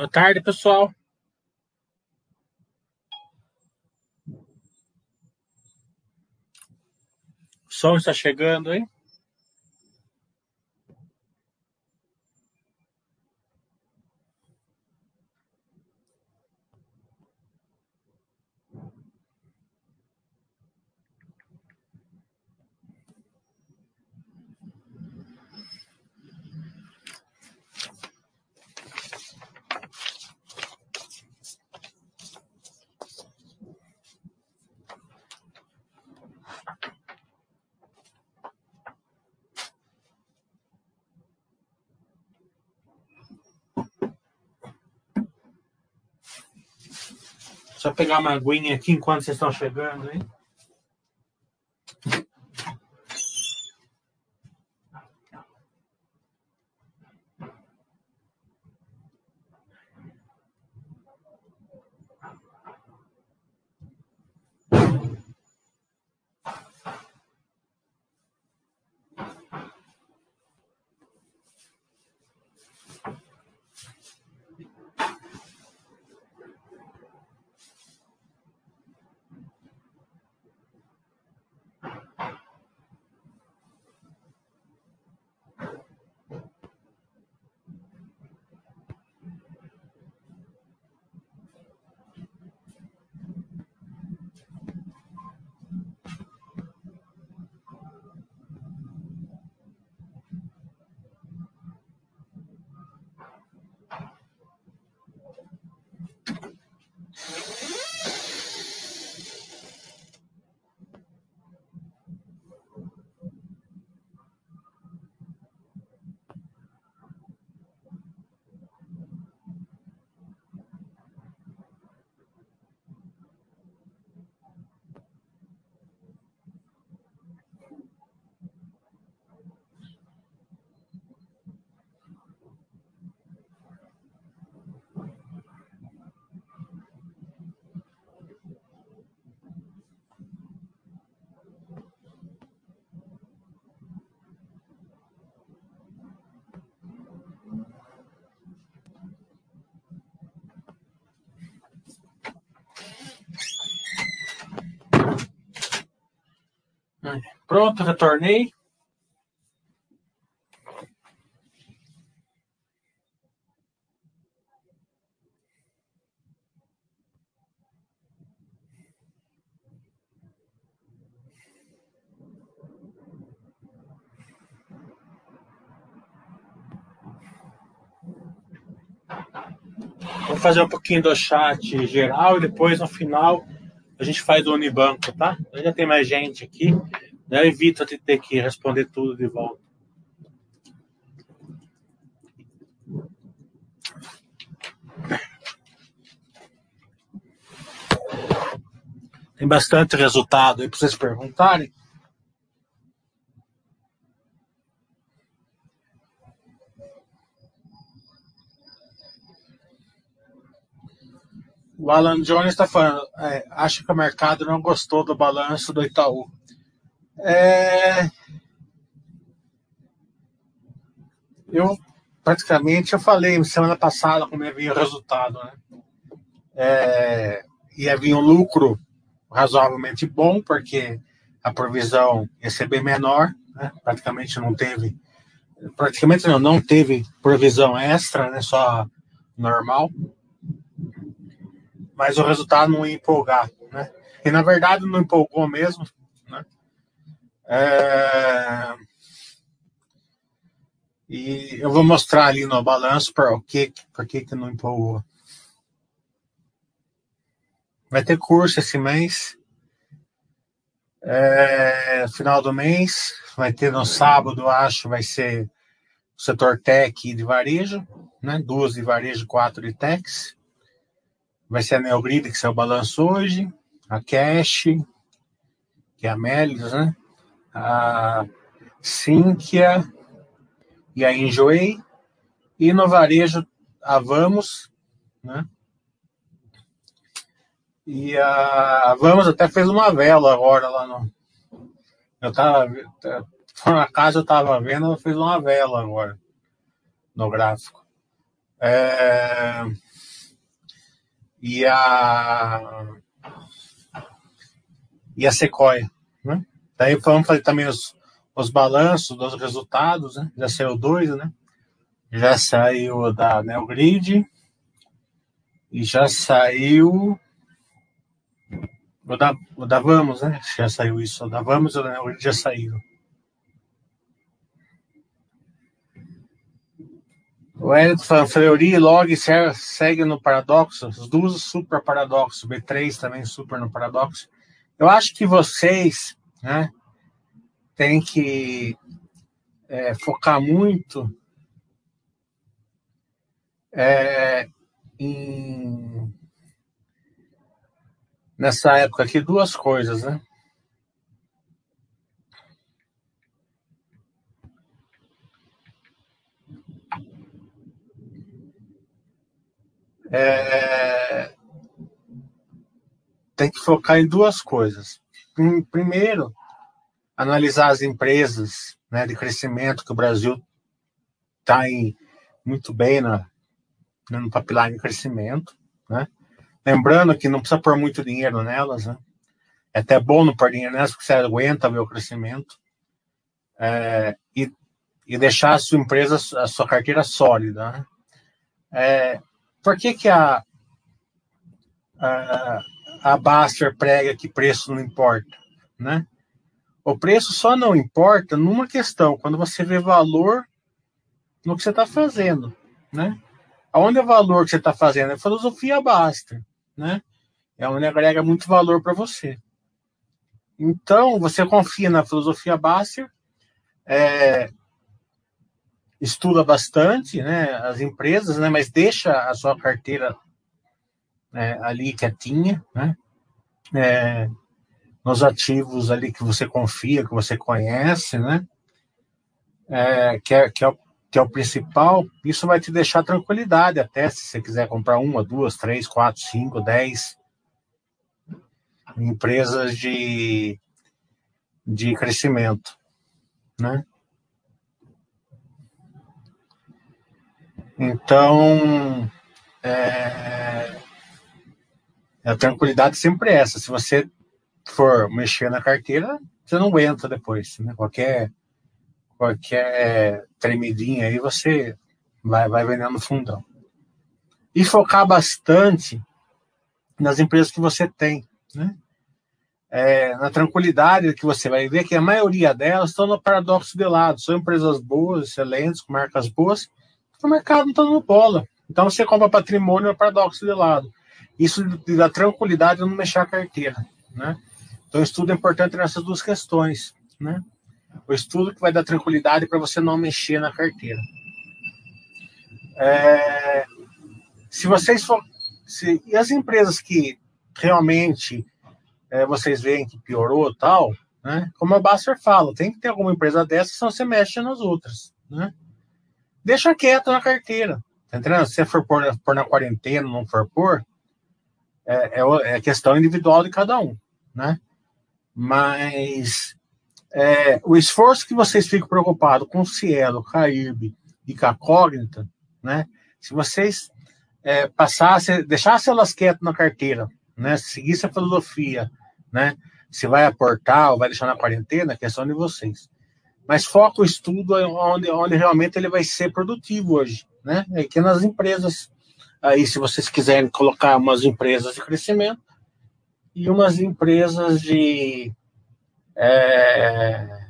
Boa tarde, pessoal. O som está chegando, hein? Só pegar uma aguinha aqui enquanto vocês estão chegando, hein? Pronto, retornei. Vou fazer um pouquinho do chat geral e depois no final a gente faz o Unibanco, tá? Já tem mais gente aqui. Eu evito de ter que responder tudo de volta. Tem bastante resultado aí para vocês perguntarem. O Alan Jones está falando, é, que o mercado não gostou do balanço do Itaú. É... Eu praticamente eu falei semana passada como ia vir o resultado, né? É... Ia vir um lucro razoavelmente bom, porque a provisão ia ser bem menor, né? praticamente não teve, praticamente não, não teve provisão extra, né? só normal, mas o resultado não ia empolgar, né? E na verdade não empolgou mesmo, é... E eu vou mostrar ali no balanço para o que, por que que não empolgou. Vai ter curso esse mês. É, final do mês, vai ter no sábado, acho, vai ser o setor tech de varejo, né? Duas de varejo, quatro de techs. Vai ser a Neogrid, que saiu o balanço hoje, a Cash, que é a Melios, né? A Cínquia e a Enjoei, e no varejo a Vamos, né? E a, a Vamos até fez uma vela agora lá no. Eu tava. Por acaso eu tava vendo, ela fez uma vela agora no gráfico. É, e a e a Sequoia, né? Daí vamos fazer também os, os balanços dos resultados, né? Já saiu dois, né? Já saiu da Neogrid e já saiu o da, o da Vamos, né? Já saiu isso. O da Vamos e o da Neogrid já saíram. O Hélio falando, Log segue no paradoxo, os duas super paradoxo, B3 também super no paradoxo. Eu acho que vocês né, têm que é, focar muito é, em, nessa época aqui duas coisas, né? É, tem que focar em duas coisas. Primeiro, analisar as empresas né, de crescimento que o Brasil está muito bem na, né, no pipeline de crescimento. Né? Lembrando que não precisa pôr muito dinheiro nelas. Né? É até bom não pôr dinheiro nelas, porque você aguenta ver o crescimento. É, e, e deixar a sua empresa, a sua carteira sólida. Né? É, por que, que a, a a Baster prega que preço não importa, né? O preço só não importa numa questão, quando você vê valor no que você está fazendo, né? Onde é o valor que você está fazendo? É filosofia Baster, né? É onde agrega muito valor para você. Então, você confia na filosofia Baster, é, estuda bastante, né? As empresas, né? Mas deixa a sua carteira é, ali quietinha, né? É, nos ativos ali que você confia, que você conhece, né? É, que, é, que, é, o, que é o principal, isso vai te deixar tranquilidade até se você quiser comprar uma, duas, três, quatro, cinco, dez empresas de, de crescimento, né? Então, é, a tranquilidade sempre é essa. Se você for mexer na carteira, você não aguenta depois. Né? Qualquer, qualquer tremidinha aí, você vai, vai vendendo fundão. E focar bastante nas empresas que você tem. Né? É, na tranquilidade que você vai ver que a maioria delas estão no paradoxo de lado. São empresas boas, excelentes, com marcas boas, o mercado não está no bola. Então você compra patrimônio no paradoxo de lado. Isso dá tranquilidade não mexer a carteira, né? Então, estudo é importante nessas duas questões, né? O estudo que vai dar tranquilidade para você não mexer na carteira. É, se vocês for, se, e as empresas que realmente é, vocês veem que piorou tal, né? Como a Baster fala, tem que ter alguma empresa dessa, senão você mexe nas outras, né? Deixa quieto na carteira, tá entendendo? Se for pôr, pôr na quarentena, não for pôr, é, é, é questão individual de cada um, né? Mas é, o esforço que vocês ficam preocupados com Cielo, CAIRB e com a né? Se vocês é, passassem, deixassem elas quietas na carteira, né? Seguisse a filosofia, né? Se vai aportar ou vai deixar na quarentena, é questão de vocês. Mas foca o estudo onde, onde realmente ele vai ser produtivo hoje, né? É que nas empresas Aí, se vocês quiserem colocar umas empresas de crescimento e umas empresas de. É,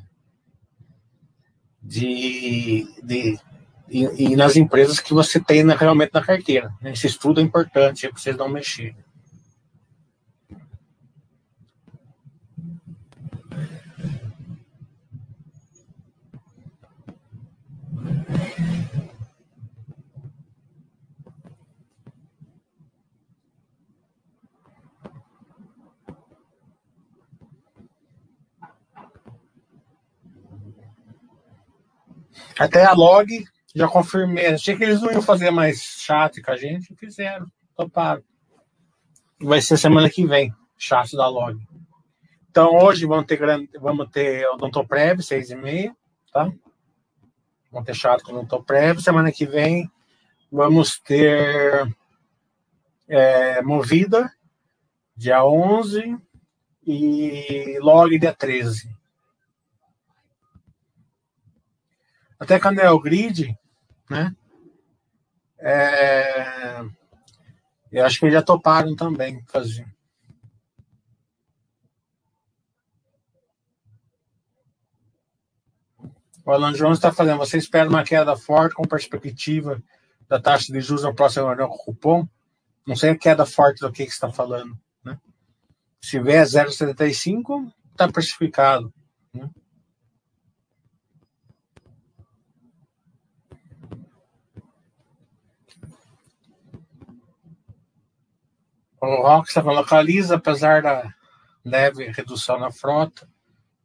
de, de e, e, nas empresas que você tem realmente na carteira. Esse estudo é importante para vocês não mexerem. Até a log, já confirmei. Achei que eles não iam fazer mais chat com a gente. Fizeram, toparam. Vai ser semana que vem, chat da log. Então hoje vamos ter grande, vamos ter Odontoprev, seis e meia, tá? Vamos ter chat com o Odontoprev. Semana que vem vamos ter é, Movida, dia 11, e Log, dia 13. Até com a Neogrid, né? É, eu acho que eles já toparam também fazer. O Alan Jones está fazendo. Você espera uma queda forte com perspectiva da taxa de juros no próximo reunião com cupom? Não sei a queda forte do que, que você está falando. Né? Se vier 0,75, está precificado. Né? O Rockstar localiza, apesar da leve redução na frota,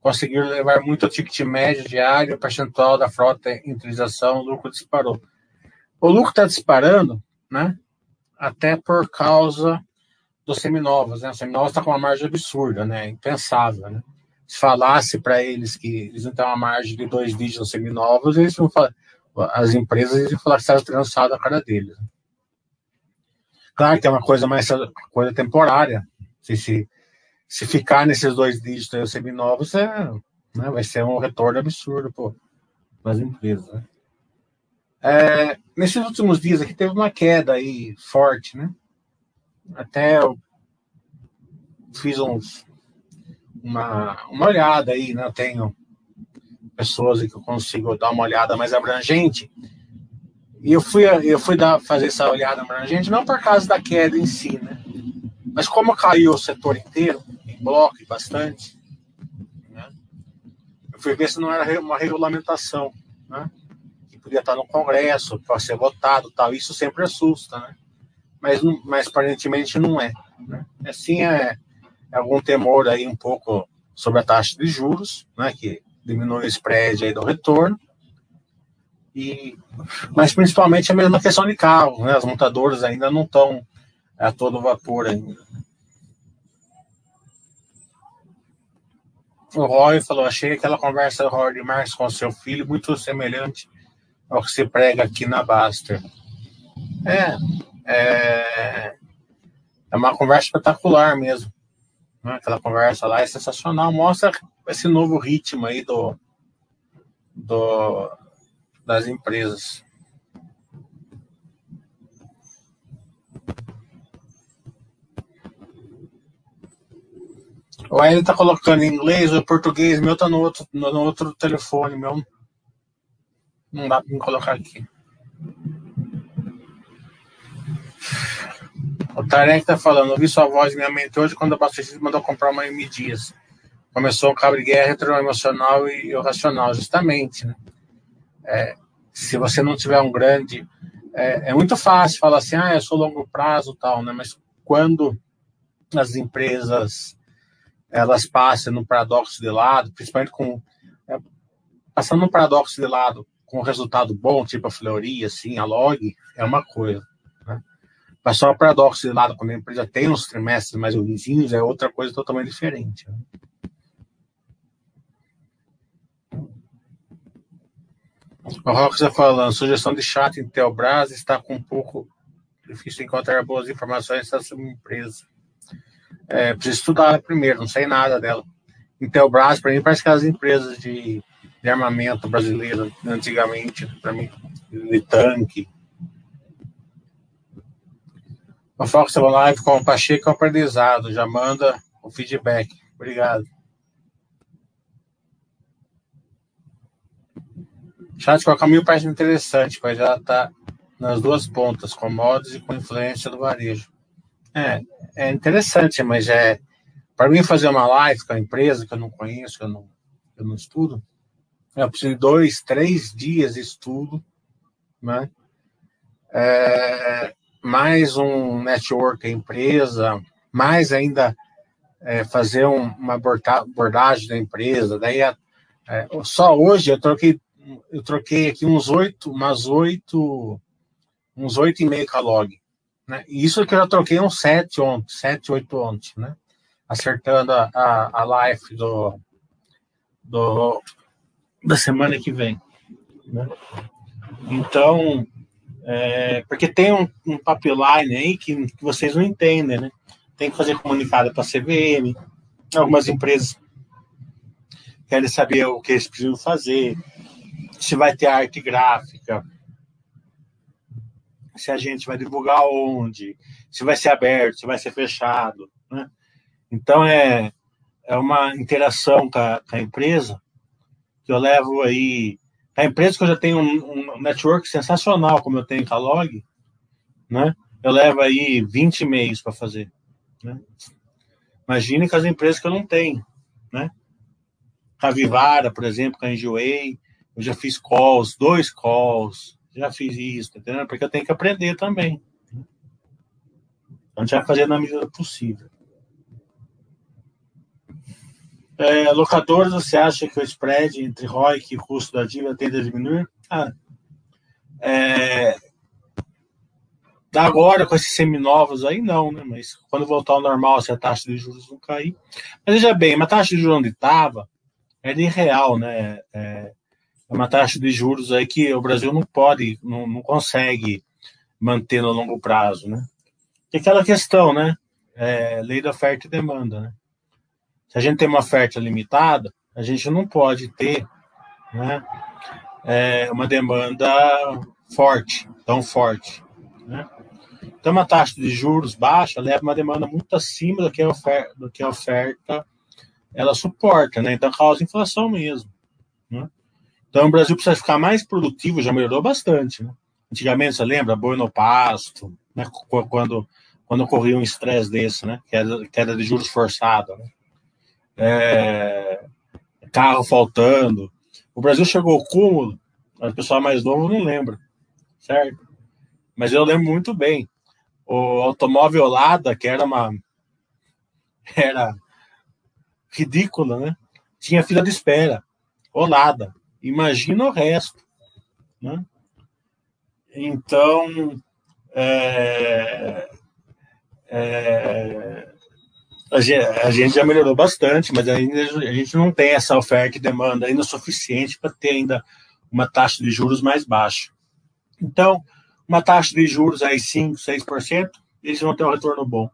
conseguiram levar muito o ticket médio diário, percentual da frota em utilização, o lucro disparou. O lucro está disparando, né? Até por causa dos seminovos, né? Os seminovos está com uma margem absurda, né? Impensável, né? Se falasse para eles que eles não têm uma margem de dois dígitos seminovos, eles vão falar, as empresas iam falar que estava trançado a cara deles. Claro que é uma coisa mais coisa temporária. Se, se se ficar nesses dois dígitos seminovos, é, né, vai ser um retorno absurdo para as empresas. Né? É, nesses últimos dias aqui teve uma queda aí forte, né? Até eu fiz uns, uma, uma olhada aí, né? Eu tenho pessoas que eu consigo dar uma olhada mais abrangente. E eu fui, eu fui dar, fazer essa olhada abrangente não por causa da queda em si, né? Mas como caiu o setor inteiro, bloco e bastante. Né? Eu fui ver se não era uma regulamentação, né? que podia estar no Congresso para ser votado, tal. Isso sempre assusta, né? Mas, mas aparentemente não é. Né? Assim é, é algum temor aí um pouco sobre a taxa de juros, né? Que diminui o spread aí do retorno. E, mas principalmente a mesma questão de carro, né? As montadoras ainda não estão a todo vapor ainda. O Roy falou: achei aquela conversa do Howard Marx com seu filho muito semelhante ao que se prega aqui na Baster. É, é, é uma conversa espetacular mesmo. Né? Aquela conversa lá é sensacional, mostra esse novo ritmo aí do, do das empresas. O ele tá colocando em inglês ou português, meu tá no outro, no, no outro telefone, meu. Não dá me colocar aqui. O Tarek tá falando, ouvi sua voz em minha mente hoje quando o Bastante mandou comprar uma M Dias. Começou um cabo de guerra entre o emocional e o racional, justamente. Né? É, se você não tiver um grande. É, é, muito fácil falar assim, ah, eu sou longo prazo tal, né? Mas quando as empresas elas passam no paradoxo de lado, principalmente com. É, passando no paradoxo de lado com resultado bom, tipo a Fleury, assim, a log, é uma coisa. Né? Passar o paradoxo de lado quando a empresa tem uns trimestres mais ruins, é outra coisa totalmente diferente. Né? O Rox está falando, sugestão de chat em Telbras está com um pouco difícil encontrar boas informações sobre a empresa. É, preciso estudar primeiro, não sei nada dela. Intelbras, para mim, parece que as empresas de, de armamento brasileiro, antigamente, para mim, de tanque. O Fox tá live com o Pacheco aprendizado, já manda o feedback. Obrigado. Chat com o caminho parece interessante, mas já está nas duas pontas, com modos e com influência do varejo. É, é interessante, mas é para mim fazer uma live com a empresa que eu não conheço, que eu não, eu não estudo, eu preciso de dois, três dias de estudo, né? É, mais um network, a empresa, mais ainda é, fazer um, uma abordagem da empresa. Daí, é, só hoje eu troquei, eu troquei aqui uns oito, umas oito, uns oito e meio com a log. Né? Isso que eu já troquei uns 7 ontem, 7, 8 ontem, né? Acertando a, a, a live do, do, da semana que vem. Né? Então, É, porque tem um, um pipeline aí que, que vocês não entendem, né? Tem que fazer comunicado para a CVM, algumas empresas querem saber o que eles precisam fazer, se vai ter arte gráfica, se a gente vai divulgar onde, se vai ser aberto, se vai ser fechado. Né? Então é, é uma interação com a, com a empresa que eu levo aí. A empresa que eu já tenho um, um network sensacional, como eu tenho com a Log, né? eu levo aí 20 e-mails para fazer. Né? Imagine com as empresas que eu não tenho. Né? Vivara, por exemplo, com a Enjoei, eu já fiz calls, dois calls, já fiz isso, tá entendendo? Porque eu tenho que aprender também. Então, a gente vai fazer na medida possível. É, locadores, você acha que o spread entre ROIC e custo da dívida tende a diminuir? Ah, é, agora, com esses seminovos aí, não, né? Mas quando voltar ao normal, se a taxa de juros não cair. Mas veja bem, uma taxa de juros onde estava era irreal, né? É uma taxa de juros aí que o Brasil não pode, não, não consegue manter no longo prazo, né? E aquela questão, né? É, lei da oferta e demanda, né? Se a gente tem uma oferta limitada, a gente não pode ter né, é, uma demanda forte, tão forte. Né? Então, uma taxa de juros baixa leva uma demanda muito acima do que a oferta, do que a oferta ela suporta, né? Então, causa inflação mesmo. Então, o Brasil precisa ficar mais produtivo, já melhorou bastante. Né? Antigamente, você lembra, boi no pasto, né? quando, quando ocorria um estresse desse, né? queda, queda de juros forçada. Né? é, carro faltando. O Brasil chegou ao cúmulo, o pessoal mais novo não lembra, certo? Mas eu lembro muito bem. O automóvel Lada, que era uma. Era ridícula, né? Tinha fila de espera. O Lada. Imagina o resto. Né? Então. É, é, a gente, já melhorou bastante, mas ainda a gente não tem essa oferta e demanda ainda suficiente para ter ainda uma taxa de juros mais baixa. Então, uma taxa de juros aí 5, 6%, eles vão ter um retorno bom.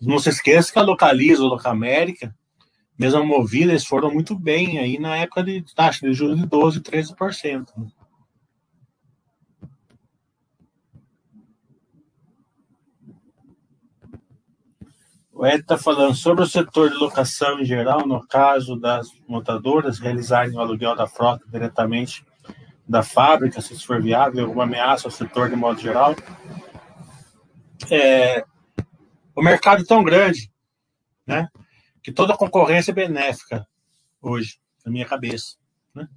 Não se esqueça que a Localiza, a Locamérica, mesmo movida, eles foram muito bem aí na época de taxa de juros de 12%, 13%. Né? O Ed está falando sobre o setor de locação em geral, no caso das montadoras realizarem o aluguel da frota diretamente da fábrica, se isso for viável, alguma ameaça ao setor de modo geral. É, o mercado é tão grande, né? que toda concorrência é benéfica hoje, na minha cabeça. Né?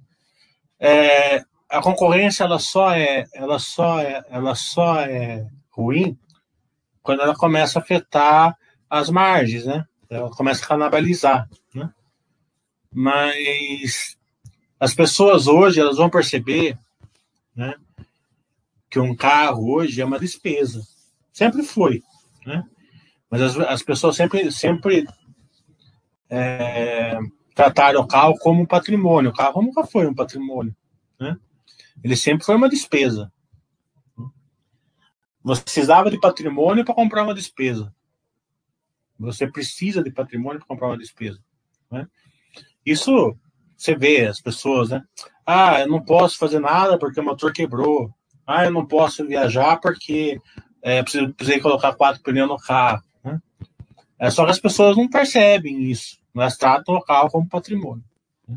É, a concorrência ela só é, ela só é, ela só é ruim quando ela começa a afetar as margens, né? Ela começa a canibalizar, né? Mas as pessoas hoje elas vão perceber, né? Que um carro hoje é uma despesa. Sempre foi, né? Mas as, as pessoas sempre, sempre é, trataram o carro como um patrimônio. O carro nunca foi um patrimônio. Né? Ele sempre foi uma despesa. Você precisava de patrimônio para comprar uma despesa. Você precisa de patrimônio para comprar uma despesa. Né? Isso você vê as pessoas, né? Ah, eu não posso fazer nada porque o motor quebrou. Ah, eu não posso viajar porque é, precisei colocar quatro pneus no carro. Né? É só que as pessoas não percebem isso. Nós tratam o carro como patrimônio. Né?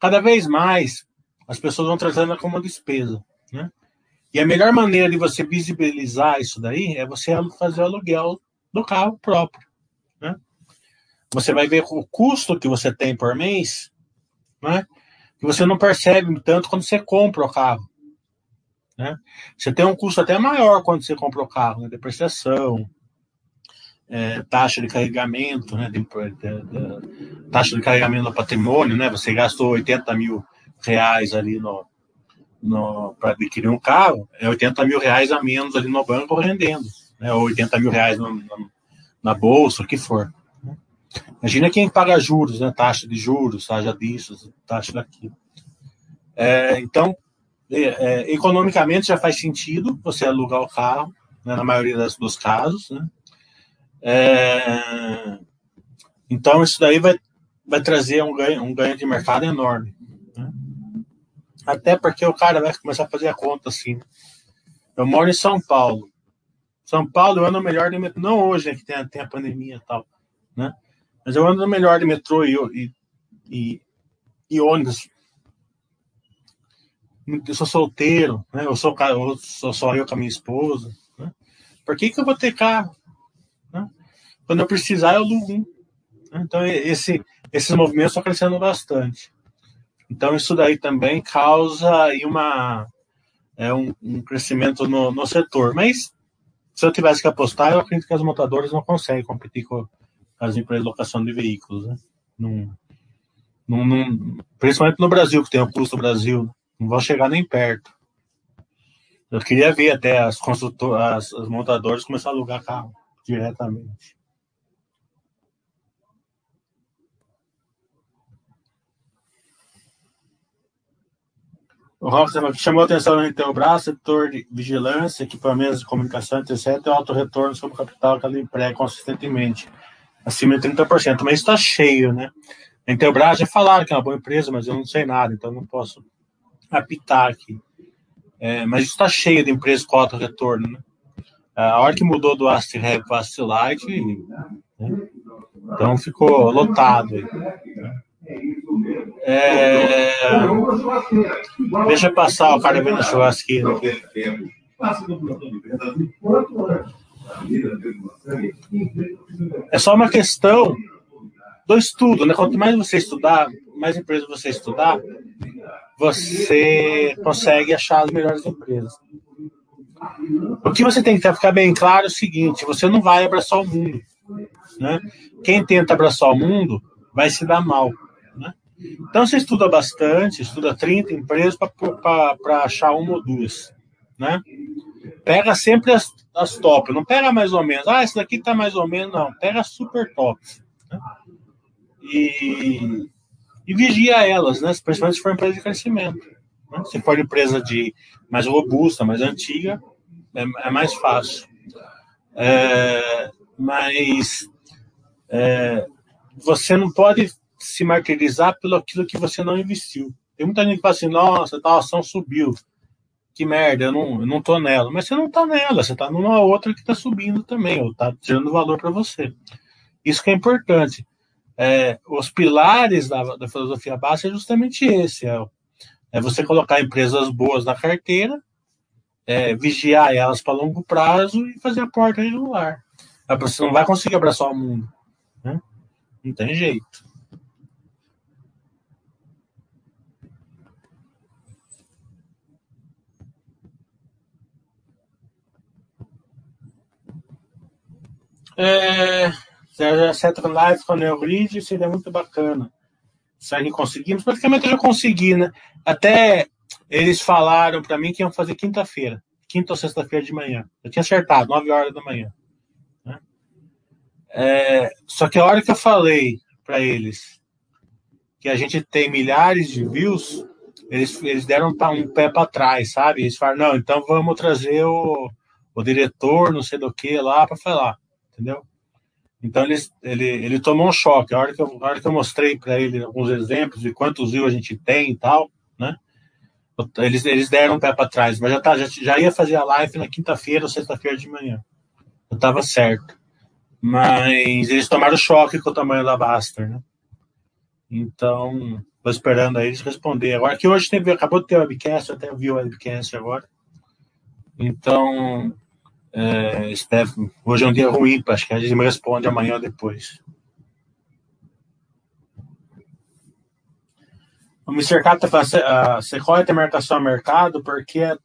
Cada vez mais, as pessoas vão tratando como despesa. Né? E a melhor maneira de você visibilizar isso daí é você fazer o aluguel do carro próprio. Né? Você vai ver o custo que você tem por mês, né? que você não percebe tanto quando você compra o carro. Né? Você tem um custo até maior quando você compra o carro, né? depreciação, é, taxa de carregamento, né, de, de, de, taxa de carregamento do patrimônio, né, você gastou 80 mil reais ali no, no para adquirir um carro, é 80 mil reais a menos ali no banco rendendo, né, ou 80 mil reais no, no, na bolsa, o que for. Né. Imagina quem paga juros, né? Taxa de juros, taxa disso, taxa daquilo. É, então, é, é, economicamente já faz sentido você alugar o carro, né, na maioria das, dos casos, né? É, então, isso daí vai, vai trazer um ganho, um ganho de mercado enorme. Né? Até porque o cara vai começar a fazer a conta assim. Eu moro em São Paulo. São Paulo eu ando melhor de metrô. Não hoje, né, que tem, tem a pandemia e tal. Né? Mas eu ando melhor de metrô e, e, e, e ônibus. Eu sou solteiro, né? eu, sou, eu sou só eu com a minha esposa. Né? Por que, que eu vou ter carro? Né? Quando eu precisar, eu alugo um. Né? Então, esse, esses movimentos estão crescendo bastante. Então, isso daí também causa aí uma, é, um, um crescimento no, no setor. Mas, se eu tivesse que apostar, eu acredito que as montadoras não conseguem competir com as empresas de locação de veículos. Né? Principalmente no Brasil, que tem o custo do Brasil. Não vão chegar nem perto. Eu queria ver até as as, as montadoras começar a alugar carro diretamente. O Robson chamou a atenção no Intelbras, setor de vigilância, equipamentos de comunicação, etc., e alto retorno sobre o capital que ela emprega consistentemente, acima de 30%. Mas está cheio, né? A Intelbras já falaram que é uma boa empresa, mas eu não sei nada, então não posso apitar aqui. É, mas está cheio de empresas com alto retorno, né? A hora que mudou do Ast Heavy para Light, né? então ficou lotado. Aí, né? É... Deixa passar o cara vendo aqui. É só uma questão do estudo, né? Quanto mais você estudar, mais empresas você estudar, você consegue achar as melhores empresas. O que você tem que ficar bem claro é o seguinte: você não vai abraçar o mundo. Né? Quem tenta abraçar o mundo vai se dar mal. Então você estuda bastante, estuda 30 empresas para achar uma ou duas, né? Pega sempre as, as top, não pega mais ou menos. Ah, esse daqui tá mais ou menos, não. Pega super top. Né? E, e vigia elas, né? Principalmente se for empresa de crescimento. Né? Se for empresa de mais robusta, mais antiga, é, é mais fácil. É, mas é, você não pode se martirizar pelo aquilo que você não investiu. Tem muita gente que fala assim, nossa, tal ação subiu. Que merda, eu não, eu não tô nela. Mas você não tá nela, você tá numa outra que tá subindo também, ou tá tirando valor para você. Isso que é importante. É, os pilares da, da filosofia básica é justamente esse: é, é você colocar empresas boas na carteira, é, vigiar elas para longo prazo e fazer a porta regular. Você não vai conseguir abraçar o mundo. Né? Não tem jeito. É, Cetra Live com a Neogrid seria muito bacana. Se a gente conseguimos, praticamente eu já consegui, né? Até eles falaram para mim que iam fazer quinta-feira, quinta ou sexta-feira de manhã. Eu tinha acertado, 9 horas da manhã. Né? É, só que a hora que eu falei para eles que a gente tem milhares de views, eles, eles deram um pé para trás, sabe? Eles falaram, não, então vamos trazer o, o diretor, não sei do que, lá para falar entendeu? Então ele, ele, ele tomou um choque. A hora que eu, hora que eu mostrei para ele alguns exemplos de quantos rios a gente tem e tal, né? Eles, eles deram um pé para trás, mas já, tá, já, já ia fazer a live na quinta-feira ou sexta-feira de manhã. Eu estava certo. Mas eles tomaram choque com o tamanho da Baster, né? Então, estou esperando aí eles responder. Agora que hoje teve, acabou de ter webcast, até vi o webcast agora. Então, é, Steph, hoje é um dia ruim, acho que a gente me responde amanhã ou depois. O Mr. Cato fala, a Sequoia tem marcação a mercado porque é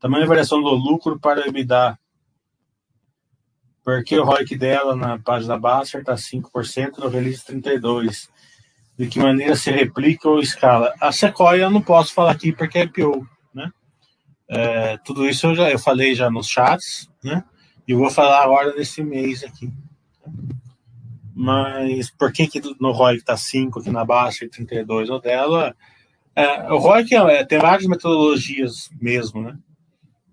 tamanho variação do lucro para EBITDA. Porque o ROIC dela na página baixa está 5%, no release 32%. De que maneira se replica ou escala? A Sequoia eu não posso falar aqui porque é né? É, tudo isso eu já eu falei já nos chats, né? E vou falar agora desse mês aqui. Mas por que, que no ROI está 5 aqui na baixa e 32 no dela? É, o ROI é, tem várias metodologias mesmo, né?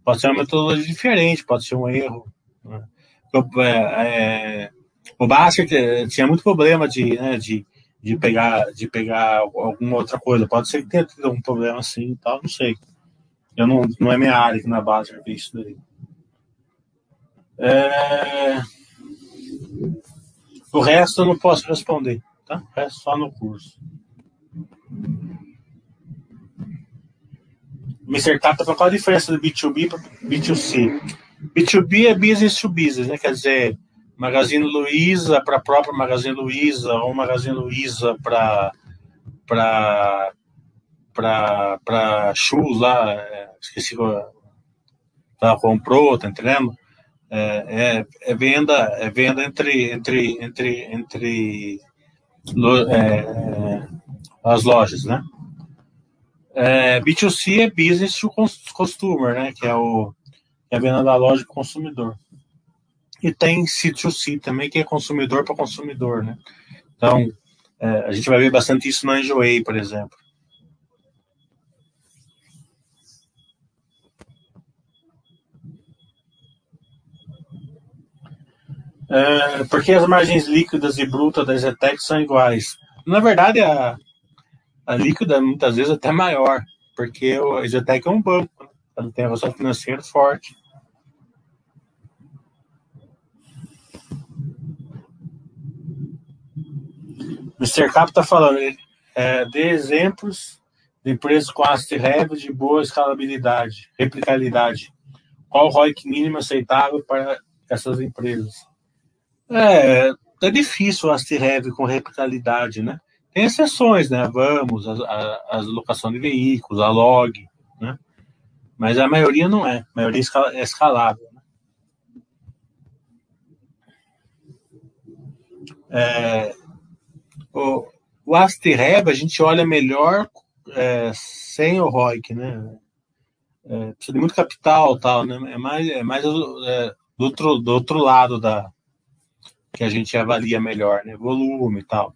Pode ser uma metodologia diferente, pode ser um erro. Né? É, é, o Basket tinha muito problema de, né, de, de, pegar, de pegar alguma outra coisa. Pode ser que tenha tido algum problema assim e tal, não sei. Eu não, não é minha área aqui na base ver isso daí. É... O resto eu não posso responder, tá? O resto só no curso. Mr. Tap tá qual a diferença do B2B para B2C? B2B é business to business, né? Quer dizer, Magazine Luiza para a própria Magazine Luiza ou Magazine Luiza para para para shoes lá, é, esqueci tá, comprou, tá entendendo? É, é, é, venda é venda entre entre entre entre é, as lojas, né? É, B2C é business to customer, né? Que é o é a venda da loja para consumidor. E tem C2C também, que é consumidor para consumidor, né? Então, é, a gente vai ver bastante isso no Enjoei, por exemplo. É, porque as margens líquidas e brutas da Zetec são iguais? Na verdade, a, a líquida muitas vezes é até maior, porque a Zetec é um banco, né? ela tem relação financeira forte. Mr. Cap está falando, é, de exemplos de empresas com asset heavy de boa escalabilidade, replicabilidade. Qual o ROIC mínimo aceitável para essas empresas? É, é difícil asset heavy com replicabilidade, né? Tem exceções, né? Vamos, a, a, a locação de veículos, a log, né? Mas a maioria não é. A maioria é escalável. Né? É, o, o Astereb a gente olha melhor é, sem o ROIC, né? É, precisa de muito capital tal, né? É mais, é mais é, do, outro, do outro lado da que a gente avalia melhor, né? Volume e tal.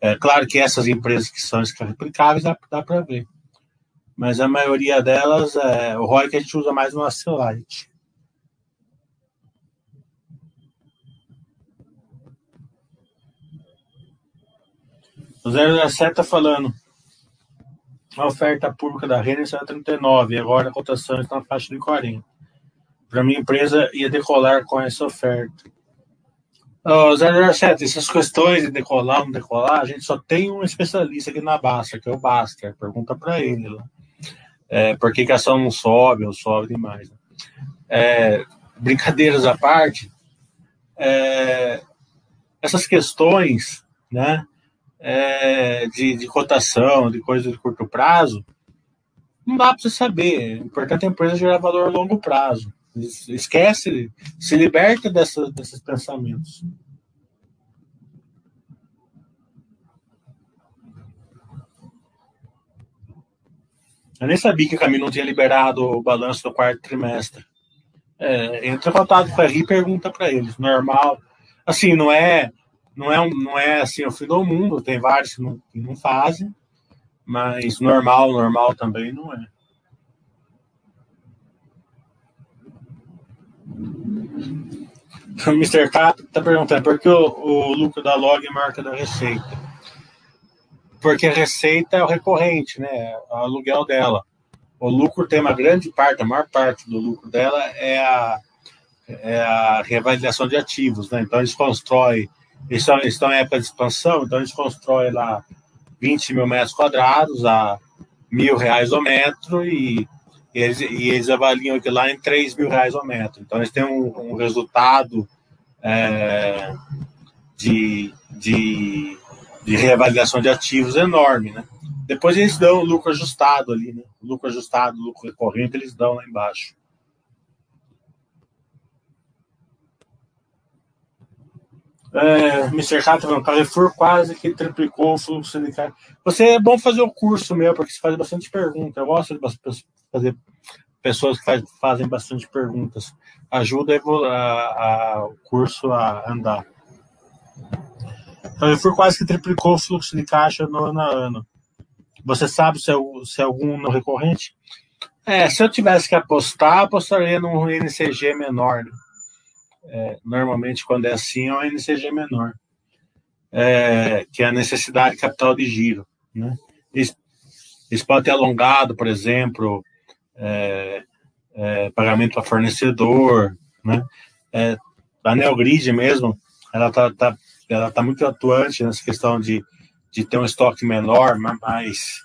É claro que essas empresas que são replicáveis dá, dá para ver. Mas a maioria delas, é, o ROIC a gente usa mais no Accelite. O 007 está falando. A oferta pública da Renner será 39 e agora a cotação está na faixa de 40. Para minha empresa ia decolar com essa oferta. Oh, 007, essas questões de decolar ou não decolar, a gente só tem um especialista aqui na Basta, que é o Baster. Pergunta para ele lá. É, por que, que a ação não sobe ou sobe demais? É, brincadeiras à parte, é, essas questões, né? é, de, de cotação, de coisa de curto prazo, não dá para você saber. O importante é a empresa gerar valor a longo prazo. Esquece, se liberta dessa, desses pensamentos. Eu nem sabia que a Caminho tinha liberado o balanço do quarto trimestre. É, entra em contato com a RI e pergunta para eles. Normal. Assim, não é não é, não é assim o fim do mundo, tem vários que não, que não fazem, mas normal, normal também não é. O Mr. Cap está perguntando por que o, o, lucro da log é que da receita? Porque a receita é o recorrente, né? O aluguel dela. O lucro tem uma grande parte, a maior parte do lucro dela é a, é a revalidação de ativos, né? Então eles constroem eles estão, eles estão em época de expansão, então eles constroem lá 20 mil metros quadrados a mil reais o metro e, e, eles, e eles avaliam aquilo lá em 3 mil reais o metro. Então eles têm um, um resultado é, de, de, de reavaliação de ativos enorme, né? Depois eles dão lucro ajustado ali, né? Lucro ajustado, lucro recorrente, eles dão lá embaixo. É, Mr. Catman, Carrefour quase que triplicou o fluxo de. Você é bom fazer o curso meu, porque você faz bastante perguntas. Eu gosto de fazer pessoas que faz, fazem bastante perguntas. Ajuda a, a, curso a andar. Então, a Carrefour quase que triplicou o fluxo de caixa no ano a ano. Você sabe se é, se é algum no recorrente? É, se eu tivesse que apostar, apostaria num NCG menor. Né? É, normalmente, quando é assim, é um NCG menor, é, que é a necessidade de capital de giro. Né? Eles, eles podem ter alongado, por exemplo, é, é pagamento a fornecedor. Né? É, a Neogrid mesmo, ela está tá, ela tá muito atuante nessa questão de, de ter um estoque menor, mais,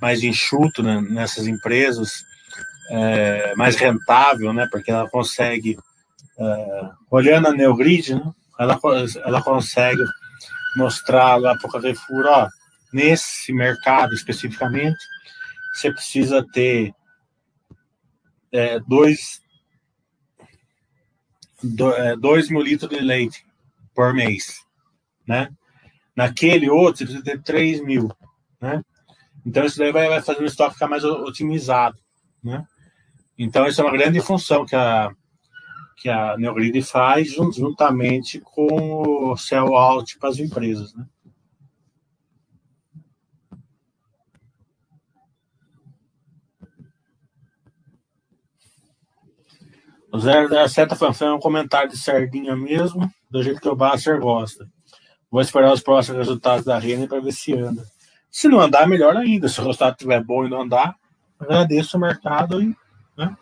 mais enxuto né, nessas empresas, é, mais rentável, né, porque ela consegue, é, olhando a Neogrid, né, ela, ela consegue mostrar lá para o Carrefour, ó, nesse mercado especificamente, você precisa ter é, dois, é, dois mil litros de leite por mês, né? Naquele outro, você precisa ter 3 mil, né? Então, isso daí vai, vai fazer o estoque ficar mais otimizado, né? Então, isso é uma grande função que a, que a Neogrid faz juntamente com o Cell Out para as empresas, né? O Zé da Seta Fanfã é um comentário de sardinha mesmo, do jeito que o Basser gosta. Vou esperar os próximos resultados da Renner para ver se anda. Se não andar, melhor ainda. Se o resultado estiver bom e não andar, agradeço o mercado e. Né?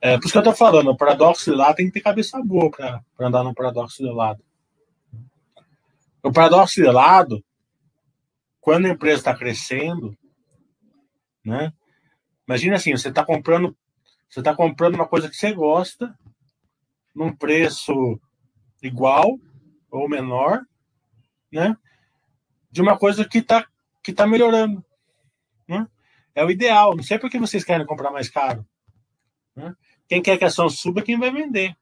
É, por isso que eu estou falando, o paradoxo de lado tem que ter cabeça boa para andar no paradoxo de lado. O paradoxo de lado, quando a empresa está crescendo, né? Imagina assim, você está comprando você está comprando uma coisa que você gosta, num preço igual ou menor, né? De uma coisa que está que tá melhorando. Né? É o ideal. Não sei por que vocês querem comprar mais caro. Né? Quem quer que a ação suba é quem vai vender.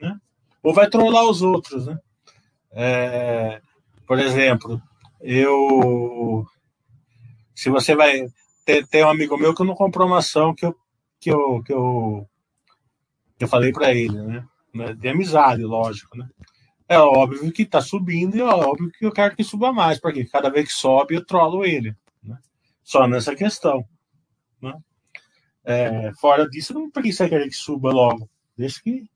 Né? Ou vai trollar os outros. Né? É, por exemplo, eu. Se você vai. Tem, tem um amigo meu que não comprou uma ação que eu que eu, que eu, que eu falei para ele, né? De amizade, lógico, né? É óbvio que está subindo e é óbvio que eu quero que suba mais, porque cada vez que sobe eu trolo ele. Né? Só nessa questão. Né? É, fora disso, não precisa querer que suba logo. Deixa que.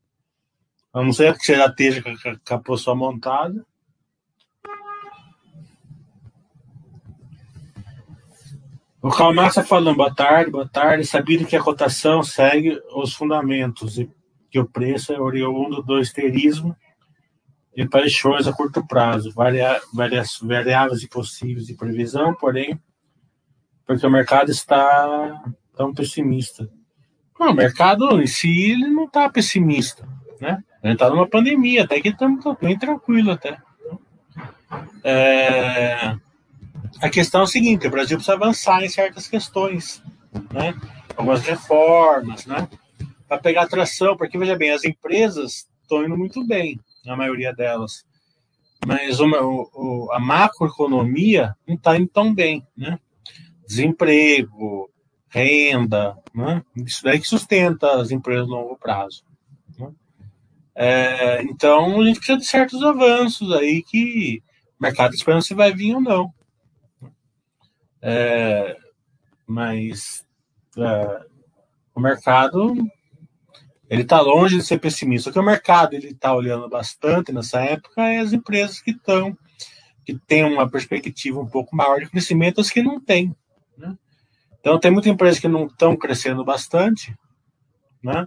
A não ser que você já esteja com a, com a pessoa montada. O Karl Marx está falando, boa tarde, boa tarde, sabido que a cotação segue os fundamentos e que o preço é oriundo do esterismo e paixões a curto prazo, variáveis e possíveis de previsão, porém, porque o mercado está tão pessimista. Não, o mercado em si ele não está pessimista, né? A gente está numa pandemia, até que estamos bem tranquilo até. É... A questão é o seguinte: o Brasil precisa avançar em certas questões, né? Algumas reformas, né? Para pegar atração, porque veja bem, as empresas estão indo muito bem, a maioria delas, mas uma, o, a macroeconomia não está indo tão bem, né? Desemprego, renda, né? Isso daí que sustenta as empresas no longo prazo. Né? É, então a gente precisa de certos avanços aí que o mercado esperando se vai vir ou não. É, mas é, o mercado ele está longe de ser pessimista. O que o mercado ele está olhando bastante nessa época é as empresas que estão que têm uma perspectiva um pouco maior de crescimento, as que não têm. Né? Então tem muitas empresas que não estão crescendo bastante, né?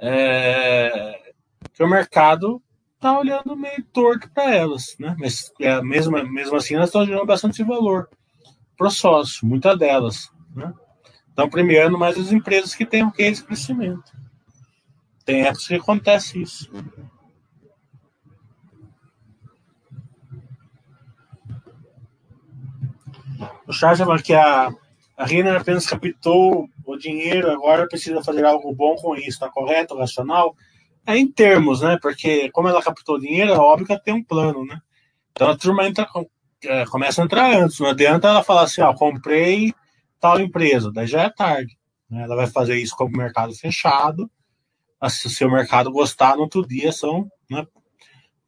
É, que o mercado está olhando meio torto para elas, né? Mas é, mesmo, mesmo assim elas estão gerando bastante valor pro sócio, muitas delas. Né? Estão premiando mais as empresas que têm um case de crescimento. Tem épocas que acontece isso. O Charles falando que a, a Renner apenas captou o dinheiro, agora precisa fazer algo bom com isso, está correto, racional? É em termos, né? Porque como ela captou o dinheiro, é óbvio que ela tem um plano, né? Então a turma entra com é, começa a entrar antes. Não adianta ela falar assim, ó, comprei tal empresa, daí já é tarde. Né? Ela vai fazer isso com o mercado fechado. Se o mercado gostar, no outro dia são. Né?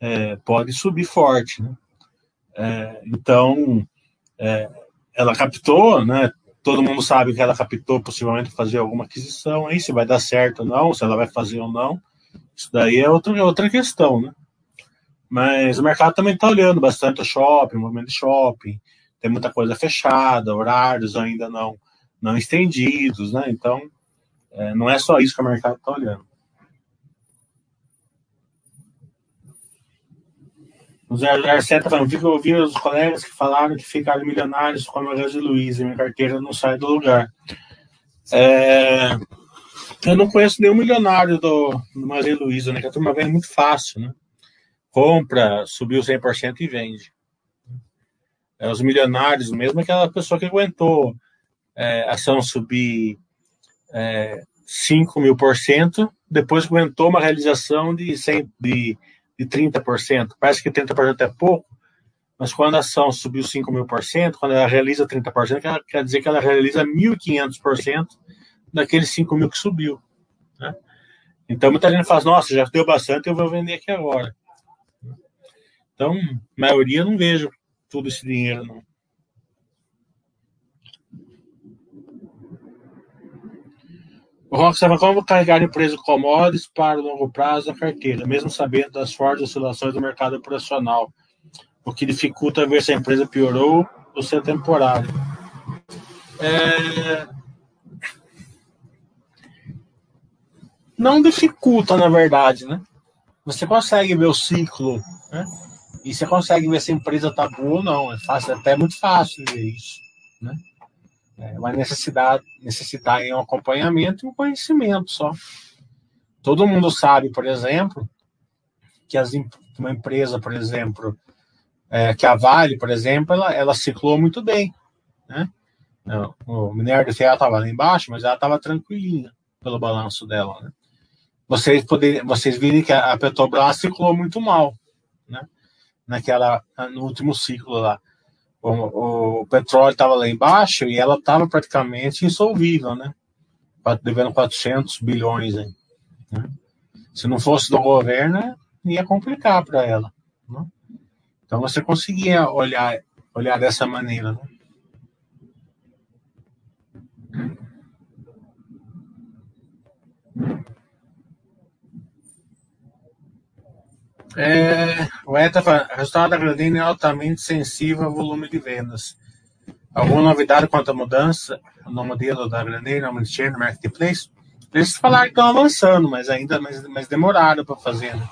é, pode subir forte. Né? É, então, é, ela captou, né? todo mundo sabe que ela captou possivelmente fazer alguma aquisição, aí se vai dar certo ou não, se ela vai fazer ou não, isso daí é outra, é outra questão, né? Mas o mercado também está olhando bastante o shopping, o movimento de shopping, tem muita coisa fechada, horários ainda não, não estendidos, né? Então, é, não é só isso que o mercado está olhando. O Zé está falando, fico ouvindo os colegas que falaram que ficaram milionários com a Magazine Luiza e minha carteira não sai do lugar. É, eu não conheço nenhum milionário do, do Magazine Luiza, né? Que a turma vende muito fácil, né? Compra, subiu 100% e vende. É, os milionários, mesmo aquela pessoa que aguentou é, ação subir é, 5 mil por cento, depois aguentou uma realização de, 100, de de 30%. Parece que 30% é pouco, mas quando a ação subiu 5 mil por cento, quando ela realiza 30%, quer dizer que ela realiza 1.500% daqueles 5 mil que subiu. Né? Então, muita gente fala, nossa, já deu bastante, eu vou vender aqui agora. Então, maioria não vejo todo esse dinheiro, não. O Rock estava como carregar empresa commodities para o longo prazo da carteira, mesmo sabendo das fortes oscilações do mercado operacional, o que dificulta ver se a empresa piorou ou se é temporário. É... Não dificulta, na verdade, né? Você consegue ver o ciclo, né? E você consegue ver se a empresa está boa ou não. É fácil, até muito fácil ver isso, né? É necessidade, necessitar em um acompanhamento e um conhecimento só. Todo mundo sabe, por exemplo, que as, uma empresa, por exemplo, é, que a Vale, por exemplo, ela, ela ciclou muito bem. Né? O minério de ferro estava lá embaixo, mas ela estava tranquilinha pelo balanço dela. Né? Vocês, poder, vocês viram que a Petrobras ciclou muito mal? Naquela, no último ciclo lá o, o petróleo estava lá embaixo e ela estava praticamente insolvível, né? Devendo 400 bilhões. Né? Se não fosse do governo, ia complicar para ela. Né? Então você conseguia olhar, olhar dessa maneira. Né? É, o ETA resultado da Gradini é altamente sensível ao volume de vendas. Alguma novidade quanto à mudança no modelo da Gradini, no Omnichannel, no Marketplace? Eles falaram que estão avançando, mas ainda mais, demoraram para fazer. Né?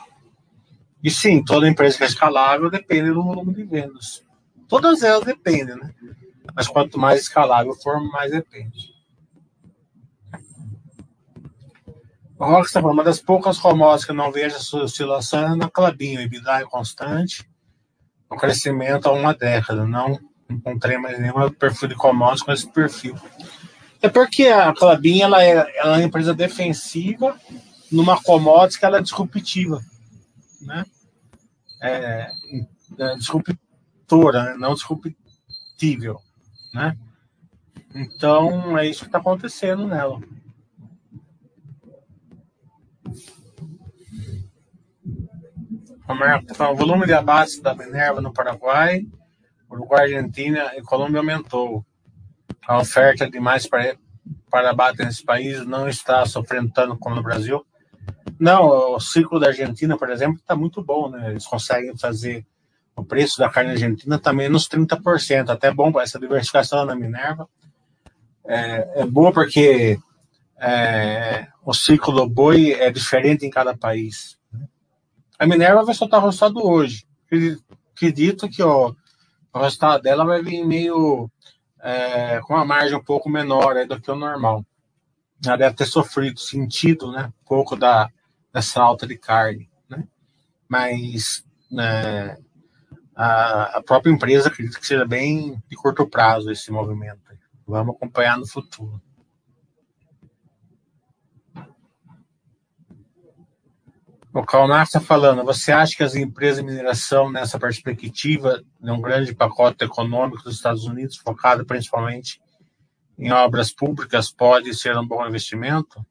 E sim, toda empresa que é escalável depende do volume de vendas. Todas elas dependem, né? Mas quanto mais escalável for, mais depende. Rockstar uma das poucas commodities que não vejo essa oscilação é na Clabinho, EBITDA é constante, o crescimento há uma década. Não encontrei mais nenhum perfil de commodities com esse perfil. É porque a Clabin ela é, ela é uma empresa defensiva numa commodity que ela é disruptiva, né? É, é disruptora, não disruptível, né? Então é isso que está acontecendo nela. O volume de abate da Minerva no Paraguai, Uruguai, Argentina e Colômbia aumentou. A oferta de mais para, para abate nesse país não está sofrendo tanto como no Brasil. Não, o ciclo da Argentina, por exemplo, está muito bom, né? Eles conseguem fazer o preço da carne argentina está menos 30%, até bom essa diversificação na Minerva. É, é boa porque é, o ciclo do boi é diferente em cada país. A Minerva vai soltar o resultado hoje. Acredito que ó, o resultado dela vai vir meio é, com uma margem um pouco menor do que o normal. Ela deve ter sofrido, sentido né, um pouco da, dessa alta de carne. Né? Mas né, a, a, própria empresa acredita que seja bem de curto prazo esse movimento. Vamos acompanhar no futuro. O Calnar está falando, você acha que as empresas de mineração, nessa perspectiva de um grande pacote econômico dos Estados Unidos, focado principalmente em obras públicas, pode ser um bom investimento?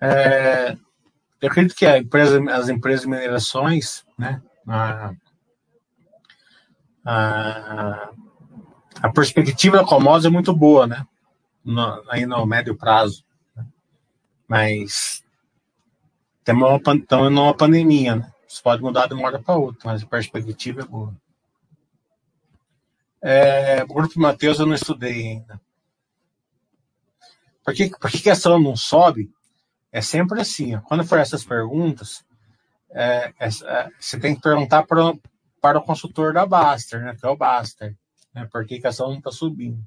É, eu acredito que empresa, as empresas de minerações, né, a, a, a perspectiva da commodities é muito boa, né, no, aí no médio prazo. Né? Mas estamos numa pandemia, né? Isso pode mudar de uma hora para outra, mas a perspectiva é boa. É, grupo Mateus eu não estudei ainda. Por que, por que a ação não sobe? É sempre assim. Ó. Quando for essas perguntas, é, é, é, você tem que perguntar para, para o consultor da Baster, né, que é o Baster. Né, por que, que a ação não está subindo?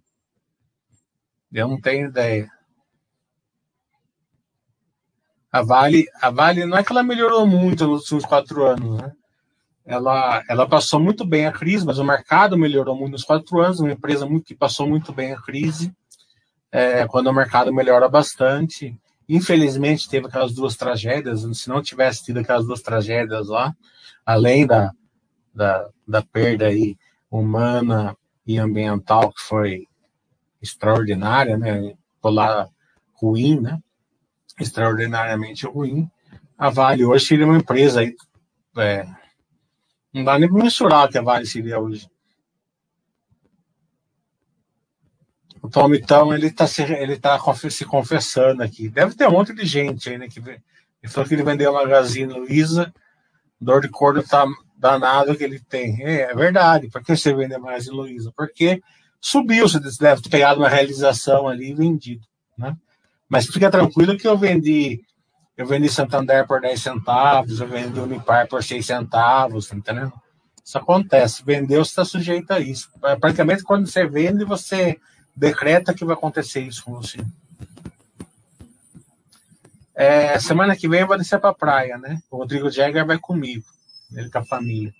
Eu não tenho ideia. A Vale, a Vale não é que ela melhorou muito nos últimos quatro anos, né? Ela, ela passou muito bem a crise, mas o mercado melhorou muito nos quatro anos. Uma empresa muito, que passou muito bem a crise, é, quando o mercado melhora bastante. Infelizmente, teve aquelas duas tragédias. Se não tivesse tido aquelas duas tragédias lá, além da, da, da perda aí humana e ambiental, que foi extraordinária, né? Polar ruim, né? Extraordinariamente ruim. A Vale hoje seria uma empresa aí. É, não dá nem para mensurar o que a Vale seria hoje. O Tom então, ele está se, ele tá se confessando aqui. Deve ter um monte de gente aí, né? Que ele falou que ele vendeu a Magazine Luiza, dor de corno tá danado que ele tem. É, é verdade. Por que você vende a Magazine Luiza? Porque subiu, você deve ter pegado uma realização ali e vendido, né? Mas fica tranquilo que eu vendi, eu vendi Santander por 10 centavos, eu vendi Unipar por 6 centavos, entendeu? Isso acontece. Vendeu, você está sujeito a isso. É, praticamente, quando você vende, você decreta que vai acontecer isso com você. É, semana que vem eu vou descer para a praia, né? O Rodrigo Jagger vai comigo, ele com a família.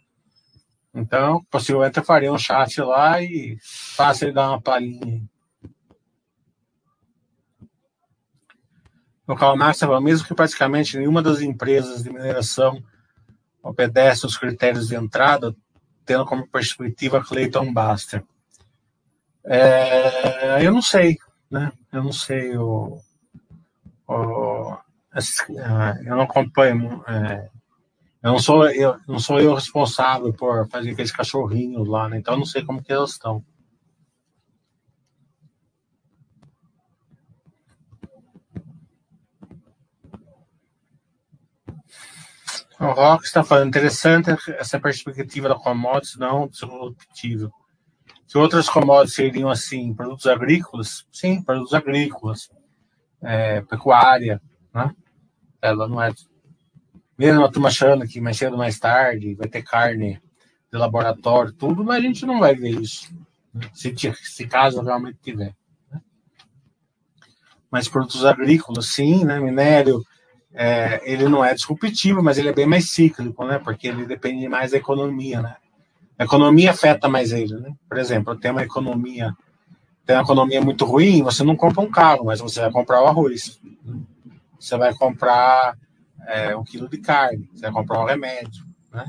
Então, possivelmente eu faria um chat lá e faço ele dar uma palhinha. No estava mesmo que praticamente nenhuma das empresas de mineração obedece aos critérios de entrada, tendo como perspectiva Clayton Buster. É, eu não sei, né? Eu não sei o, o eu não acompanho é, eu não sou eu não sou eu responsável por fazer aqueles cachorrinhos lá, né? Então eu não sei como que eles estão. O Rock está falando interessante essa perspectiva da commodities não disruptível. Que outras commodities seriam assim, produtos agrícolas? Sim, produtos agrícolas, é, pecuária, né? Ela não é mesmo a turma achando que mais cedo mais tarde vai ter carne de laboratório, tudo, mas a gente não vai ver isso. Né? Se, se caso realmente tiver. Né? Mas produtos agrícolas, sim, né? Minério, é, ele não é disruptivo, mas ele é bem mais cíclico, né? Porque ele depende mais da economia, né? A economia afeta mais ele, né? Por exemplo, tem uma economia, tem uma economia muito ruim, você não compra um carro, mas você vai comprar o arroz. Né? Você vai comprar é, um quilo de carne, você vai comprar um remédio, né?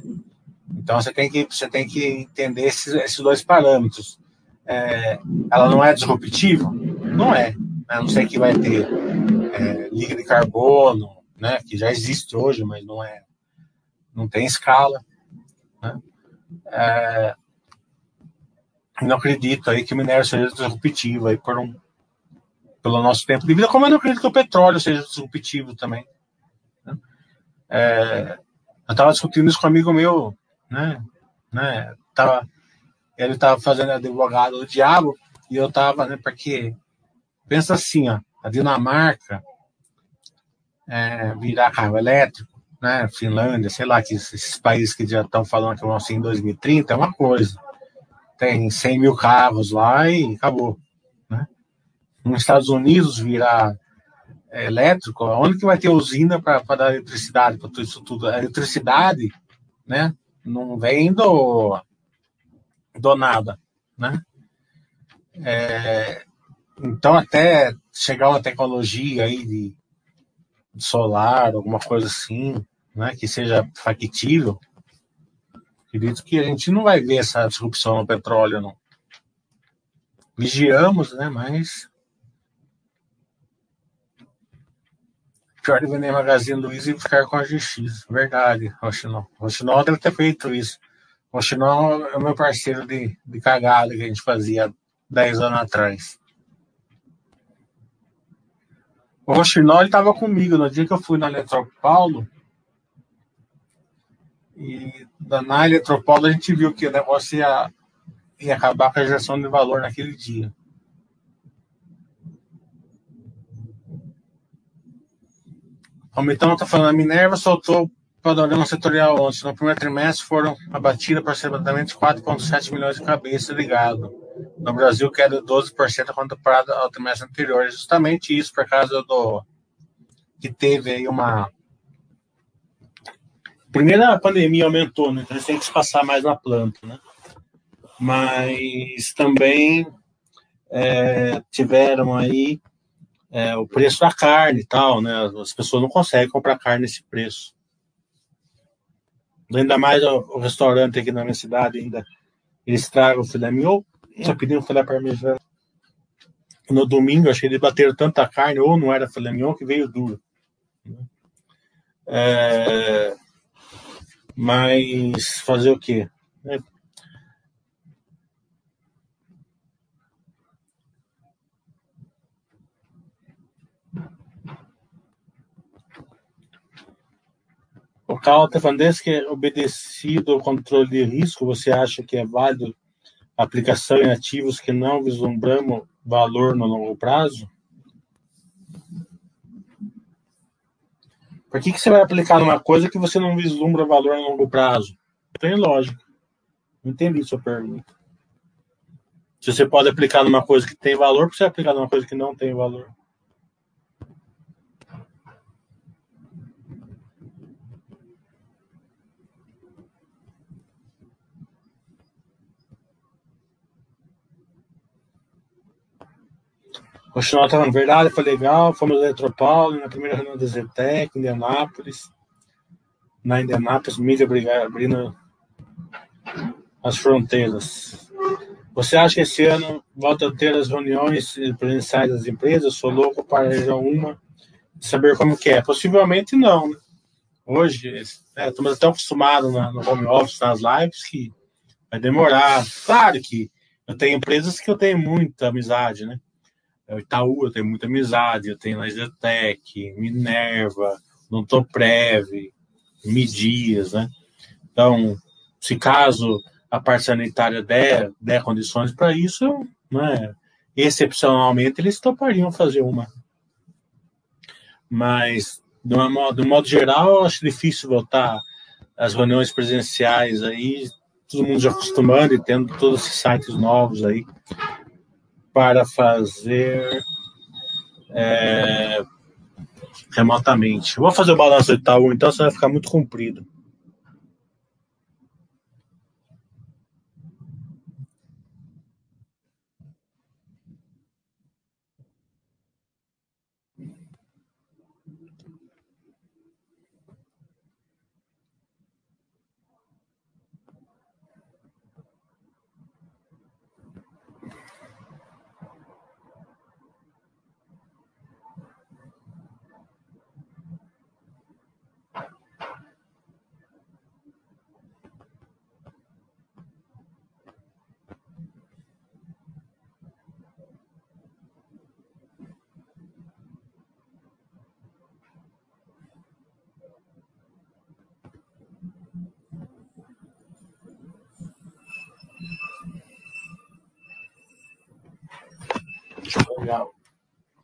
Então você tem que, você tem que entender esses, esses dois parâmetros. É, ela não é disruptiva? Não é. A não ser que vai ter é, liga de carbono, né, que já existe hoje, mas não é, não tem escala. Né? É, não acredito aí que o minério seja disruptivo aí por um, pelo nosso tempo de vida, como eu não acredito que o petróleo seja disruptivo também. É, eu estava discutindo isso com um amigo meu, né? né tava, ele estava fazendo advogado do diabo e eu estava, né? Porque pensa assim, ó, a Dinamarca é, virar carro elétrico, né? Finlândia, sei lá, que esses países que já estão falando que vão ser em 2030 é uma coisa. Tem 100 mil carros lá e acabou. Né? Nos Estados Unidos virar elétrico, onde que vai ter usina para dar eletricidade para tudo isso tudo? A eletricidade, né? Não vem do, do nada, né? É, então, até chegar uma tecnologia aí de, solar, alguma coisa assim, né, que seja factível, acredito que a gente não vai ver essa disrupção no petróleo, não. Vigiamos, né, mas pior de vender Magazine Luiza e ficar com a GX. Verdade, Rochinol. Rochinol deve ter feito isso. Rochinol é o meu parceiro de, de cagada que a gente fazia 10 anos atrás. O Rochinol estava comigo no dia que eu fui na Eletropaulo. E na Eletropaulo a gente viu que o negócio ia, ia acabar com a geração de valor naquele dia. O Mitão está falando, a Minerva soltou padrão setorial ontem. No primeiro trimestre foram abatidas aproximadamente 4,7 milhões de cabeças ligado. No Brasil, queda de 12% comparado ao trimestre anterior. Justamente isso por causa do que teve aí uma. Primeiro a pandemia aumentou, né? Então eles têm que se passar mais na planta, né? Mas também é, tiveram aí é, o preço da carne e tal, né? As pessoas não conseguem comprar carne nesse preço. Ainda mais o, o restaurante aqui na minha cidade, ainda eles tragam o filé mignon. Eu pedi um filé parmesano. No domingo, achei que eles bateram tanta carne, ou não era filé mignon, que veio duro. É, mas fazer o quê? É, O Carl está falando, é obedecido ao controle de risco, você acha que é válido aplicação em ativos que não vislumbramos valor no longo prazo? Por que, que você vai aplicar numa coisa que você não vislumbra valor no longo prazo? Tem lógica. Não entendi sua pergunta. Se você pode aplicar numa coisa que tem valor, por que você aplicar numa coisa que não tem valor? Continuar falando verdade, foi legal. Fomos no Eletropaulo, na primeira reunião da Zetec, em Indianápolis. Na Indianápolis, mídia abrindo as fronteiras. Você acha que esse ano volta a ter as reuniões presenciais das empresas? Sou louco para a uma saber como que é. Possivelmente não. Né? Hoje, é, estamos tão acostumados no home office, nas lives, que vai demorar. Claro que eu tenho empresas que eu tenho muita amizade, né? É Itaú, eu tenho muita amizade, eu tenho Lasertec, Minerva, Nontoprev, Midias, né? Então, se caso a parte sanitária der, der condições para isso, né, excepcionalmente eles topariam fazer uma. Mas, de, uma, de um modo geral, eu acho difícil voltar às reuniões presenciais aí, todo mundo já acostumando e tendo todos esses sites novos aí para fazer é, remotamente. Vou fazer o balanço de Itaú, então você vai ficar muito comprido.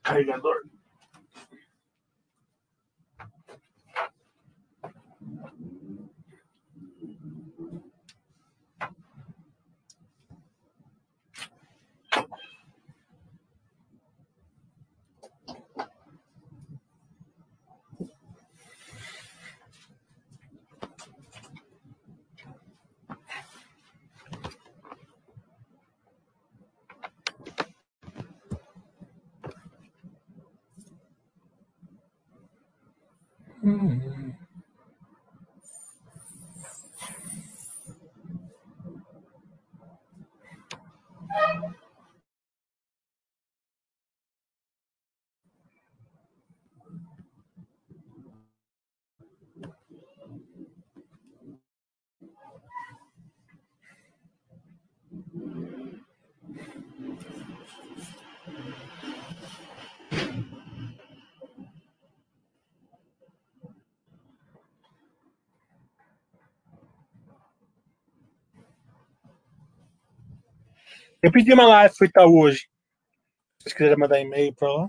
Carregar Mm-hmm. Eu pedi uma live pro Itaú hoje. Se quiserem mandar e-mail para lá.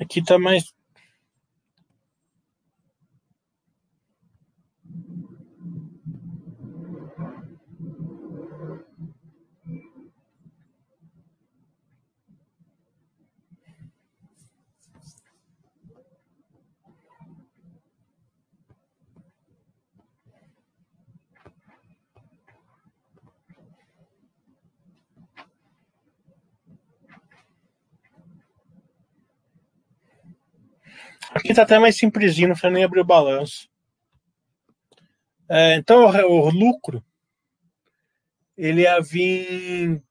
Aqui tá mais. Aqui tá até mais simplesinho, não precisa nem abrir o balanço. É, então, o, o, lucro, ele ia vir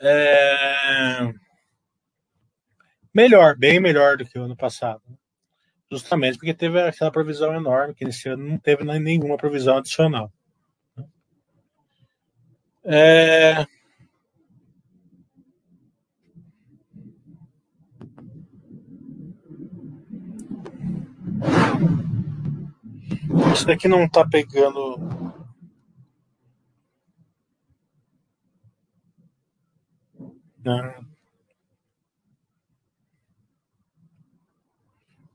é, melhor, bem melhor do que o ano passado. Justamente porque teve aquela provisão enorme, que nesse ano não teve nenhuma provisão adicional. É, Isso daqui não tá pegando. Não.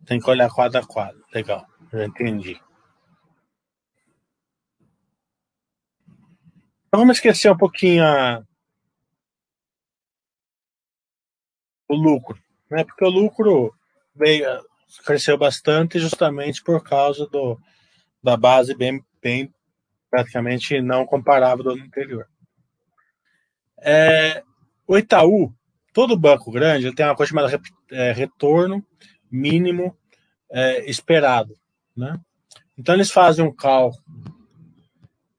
Tem que olhar quadro a quadro. Legal, já entendi. Então vamos esquecer um pouquinho a... o lucro, né? Porque o lucro veio, cresceu bastante justamente por causa do, da base bem, bem praticamente não comparável do ano anterior. É, o Itaú, todo banco grande, ele tem uma coisa chamada é, retorno mínimo é, esperado. Né? Então, eles fazem um cálculo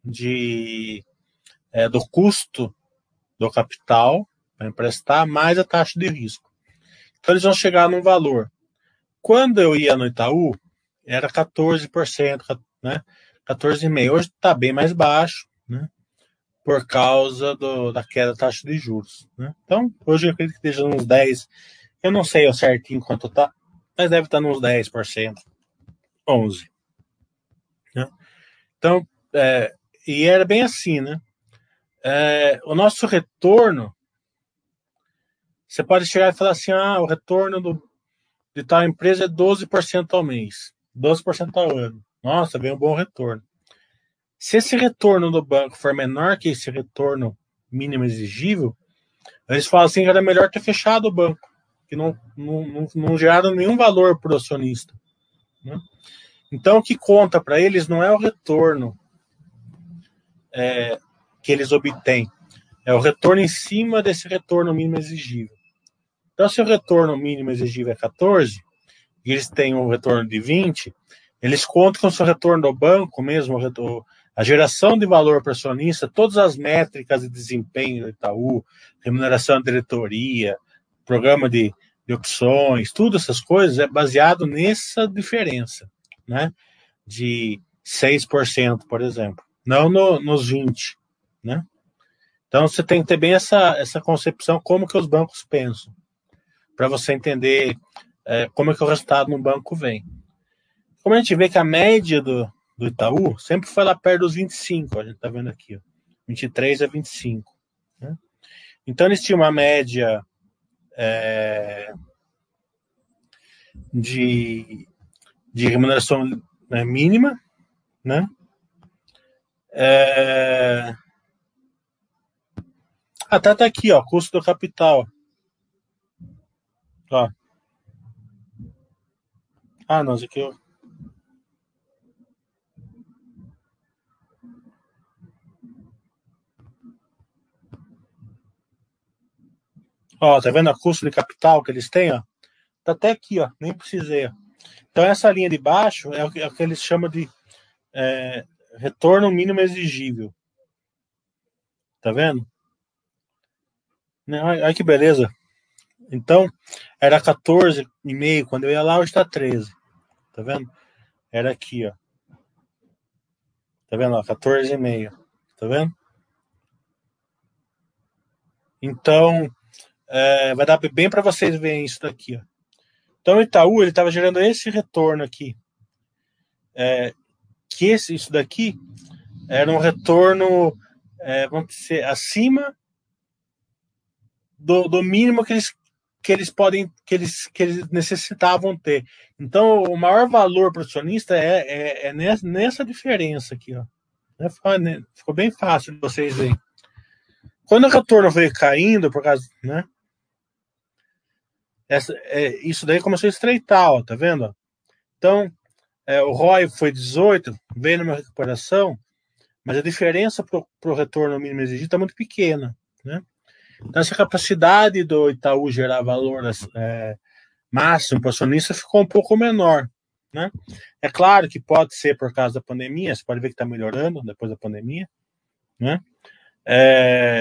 de, é, do custo do capital para emprestar mais a taxa de risco. Então, eles vão chegar num valor. Quando eu ia no Itaú, era 14%, né? 14,5. Hoje está bem mais baixo, né? Por causa do, da queda da taxa de juros. Né? Então, hoje eu acredito que esteja uns 10. Eu não sei ao certinho quanto está, mas deve estar tá nos 10%, 11%. Né? Então, é, e era bem assim, né? É, o nosso retorno, você pode chegar e falar assim: ah, o retorno do, de tal empresa é 12% ao mês, 12% ao ano. Nossa, vem um bom retorno. Se esse retorno do banco for menor que esse retorno mínimo exigível, eles falam assim que era melhor ter fechado o banco, que não, não, não, não geraram nenhum valor para o acionista. Né? Então, o que conta para eles não é o retorno é, que eles obtêm, é o retorno em cima desse retorno mínimo exigível. Então, se o retorno mínimo exigível é 14, e eles têm um retorno de 20, eles contam com o seu retorno ao banco mesmo, a geração de valor para acionista, todas as métricas de desempenho do Itaú, remuneração da diretoria, programa de, de opções, tudo essas coisas é baseado nessa diferença, né? De 6%, por exemplo, não no, nos 20%, né? Então você tem que ter bem essa, essa concepção como que os bancos pensam, para você entender é, como é que o resultado no banco vem. Como a gente vê que a média do, do Itaú sempre foi lá perto dos 25, a gente está vendo aqui, ó, 23 a 25. Né? Então eles tinham uma média é, de, de remuneração né, mínima, né? É, até tá aqui, ó, custo do capital. Ó. Ah, não, isso aqui eu Ó, tá vendo a custo de capital que eles têm, ó? Tá até aqui, ó, nem precisei. Então essa linha de baixo é o que, é o que eles chamam de é, retorno mínimo exigível. Tá vendo? Olha que beleza. Então, era 14,5 quando eu ia lá, hoje está 13. Tá vendo? era aqui, ó. Tá vendo? 14,5. Tá vendo? Então, é, vai dar bem para vocês verem isso daqui. Ó. Então, o Itaú ele estava gerando esse retorno aqui. É, que esse, isso daqui era um retorno, é, vamos dizer, acima do, do mínimo que eles que eles podem que eles que eles necessitavam ter. Então, o maior valor para o acionista é, é, é, nessa diferença aqui, ó. Ficou, né, ficou bem fácil de vocês verem. Quando o retorno veio caindo, por causa, né? Essa, é, isso daí começou a estreitar, ó, tá vendo? Então, é, o ROI foi 18, veio numa recuperação, mas a diferença para o retorno mínimo exigido está muito pequena, né? Então, essa capacidade do Itaú gerar valor é, máximo para o acionista ficou um pouco menor. Né? É claro que pode ser por causa da pandemia, você pode ver que está melhorando depois da pandemia, né? É,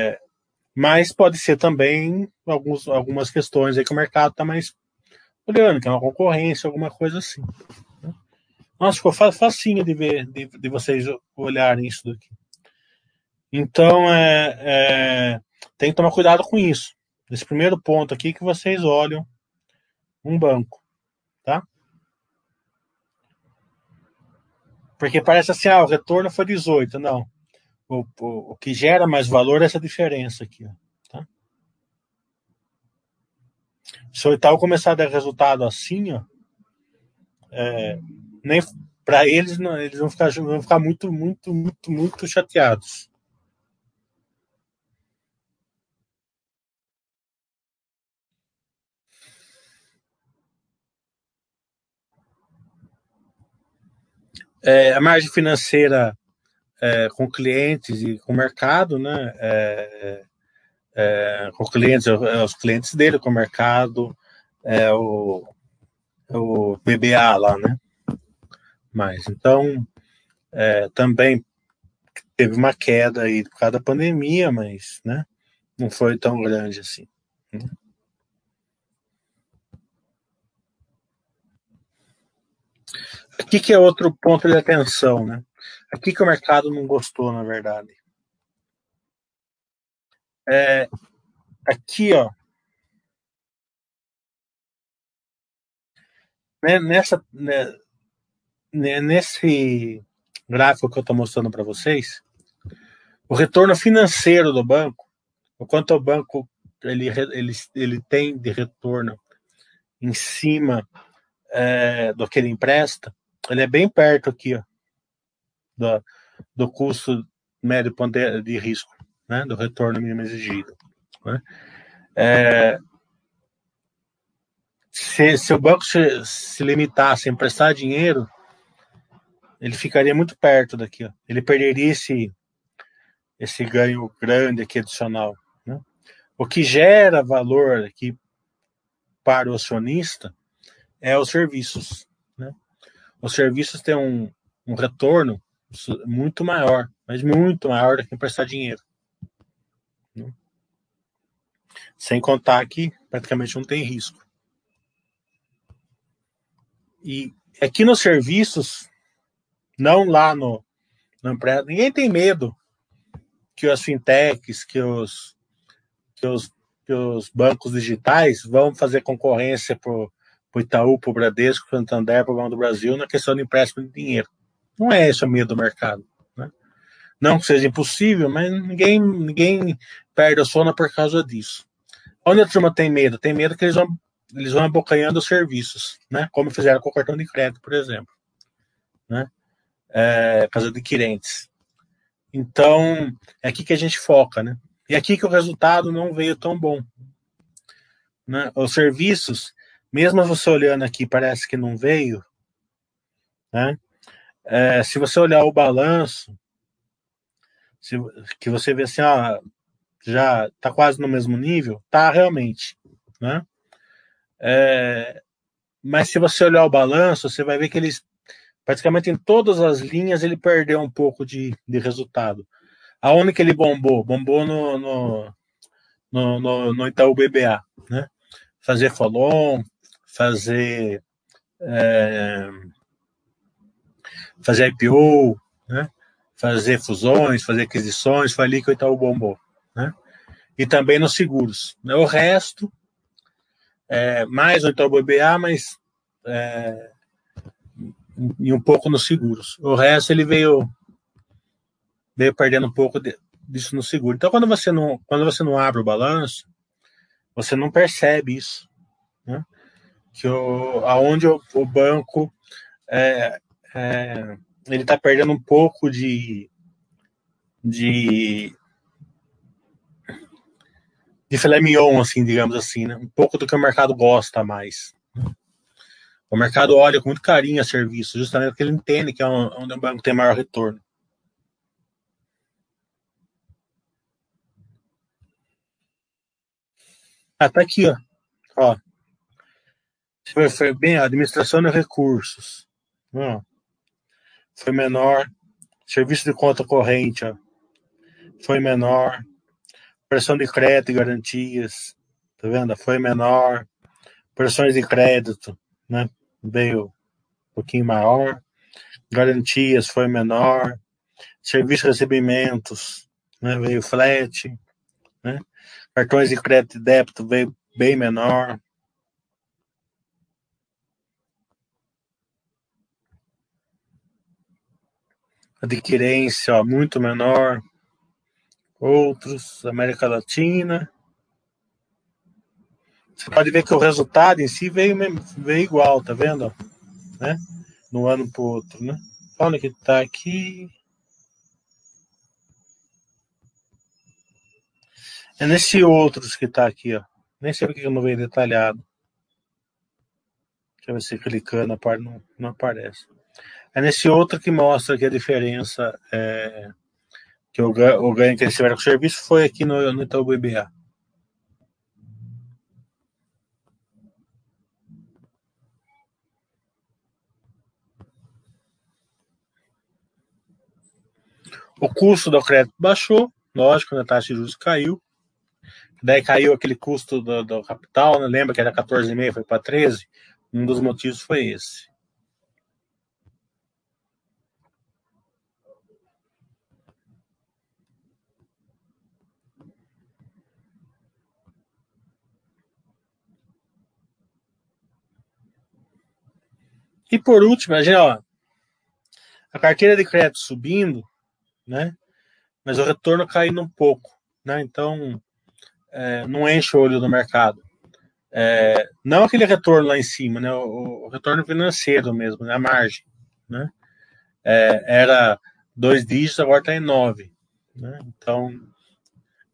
mas pode ser também alguns, algumas questões aí que o mercado está mais olhando, que é uma concorrência, alguma coisa assim. Né? Nossa, ficou facinho de ver, de, de vocês olharem isso daqui. Então, é, é, tem que tomar cuidado com isso. Esse primeiro ponto aqui que vocês olham um banco, tá? Porque parece assim, ah, o retorno foi 18. Não. O, o, o que gera mais valor é essa diferença aqui, ó, tá? Se o Itaú começar a dar resultado assim, ó, é, nem para eles, não, eles vão ficar, vão ficar muito, muito, muito, muito chateados. É, a margem financeira é, com clientes e com o mercado, né? É, é com clientes, é, os clientes dele, com o mercado, é o, o BBA lá, né? Mas então é, também teve uma queda aí por causa da pandemia, mas né, não foi tão grande assim. Né? Aqui que é outro ponto de atenção, né? Aqui que o mercado não gostou, na verdade. É, aqui, ó. Né, nessa, né, né, nesse gráfico que eu estou mostrando para vocês, o retorno financeiro do banco, o quanto o banco ele, ele, ele tem de retorno em cima é, do que ele empresta, ele é bem perto aqui, ó, do, do custo médio de risco, né, do retorno mínimo exigido. Né? É, se, se, o banco se, se, limitasse a emprestar dinheiro, ele ficaria muito perto daqui. Ó. Ele perderia esse, esse ganho grande aqui adicional. Né? O que gera valor aqui para o acionista é os serviços os serviços têm um, um retorno muito maior, mas muito maior do que emprestar dinheiro. Né? Sem contar que praticamente não tem risco. E aqui nos serviços, não lá no, no empresa, ninguém tem medo que as fintechs, que os, que os, que os bancos digitais vão fazer concorrência para o Itaú, para o Bradesco, para o Santander, para o Banco do Brasil, na questão de empréstimo de dinheiro. Não é esse o medo do mercado. Né? Não que seja impossível, mas ninguém, ninguém perde o sono por causa disso. Onde a turma tem medo? Tem medo que eles vão, eles vão abocanhando os serviços, né? como fizeram com o cartão de crédito, por exemplo. Né? É, casa adquirentes. Então, é aqui que a gente foca, né? E aqui que o resultado não veio tão bom. Né? Os serviços, mesmo você olhando aqui, parece que não veio, né? É, se você olhar o balanço, se, que você vê assim, ó, já está quase no mesmo nível, tá realmente, né? É, mas se você olhar o balanço, você vai ver que eles praticamente em todas as linhas ele perdeu um pouco de, de resultado. Aonde que ele bombou? Bombou no, no, no, no, no Itaú BBA, né? Fazer follow fazer é, fazer IPO, né? fazer fusões, fazer aquisições, foi ali que o Itaú bombou. Né? E também nos seguros. Né? O resto, é, mais o Itaú BBA, mas é, e um pouco nos seguros. O resto ele veio veio perdendo um pouco de, disso no seguro. Então quando você não quando você não abre o balanço, você não percebe isso, né? Que o, aonde o, o banco é, é, ele está perdendo um pouco de de de filé mignon, assim, digamos assim, né? Um pouco do que o mercado gosta mais. O mercado olha com muito carinho a serviço, justamente porque ele entende que é onde o banco tem maior retorno. Ah, tá aqui, ó. ó. Foi, bem, administração de recursos. Ó. Foi menor. Serviço de conta corrente. Foi menor. Pressão de crédito e garantias. Tá vendo? Foi menor. Pressões de crédito, né? veio um pouquinho maior, garantias foi menor, serviço de recebimentos né, veio flat, né, cartões de crédito e débito veio bem menor. Adquirência ó, muito menor. Outros, América Latina, você pode ver que o resultado em si veio, veio igual, tá vendo? Né? No ano pro outro, né? Olha que tá aqui. É nesse outros que tá aqui, ó. Nem sei porque eu não veio detalhado. Deixa eu ver se clicando não, não aparece. É nesse outro que mostra que a diferença é, que o, o ganho que eles tiveram com o serviço foi aqui no, no Itaú BBA. O custo do crédito baixou, lógico, né, a taxa de juros caiu. Daí caiu aquele custo do, do capital, né? lembra que era 14,5, foi para 13? Um dos motivos foi esse. E por último, a, ó, a carteira de crédito subindo, né? Mas o retorno caindo um pouco, né? Então, é, não enche o olho do mercado. É, não aquele retorno lá em cima, né? O, o retorno financeiro mesmo, né? A margem, né? É, era dois dígitos, agora está em nove, né? Então,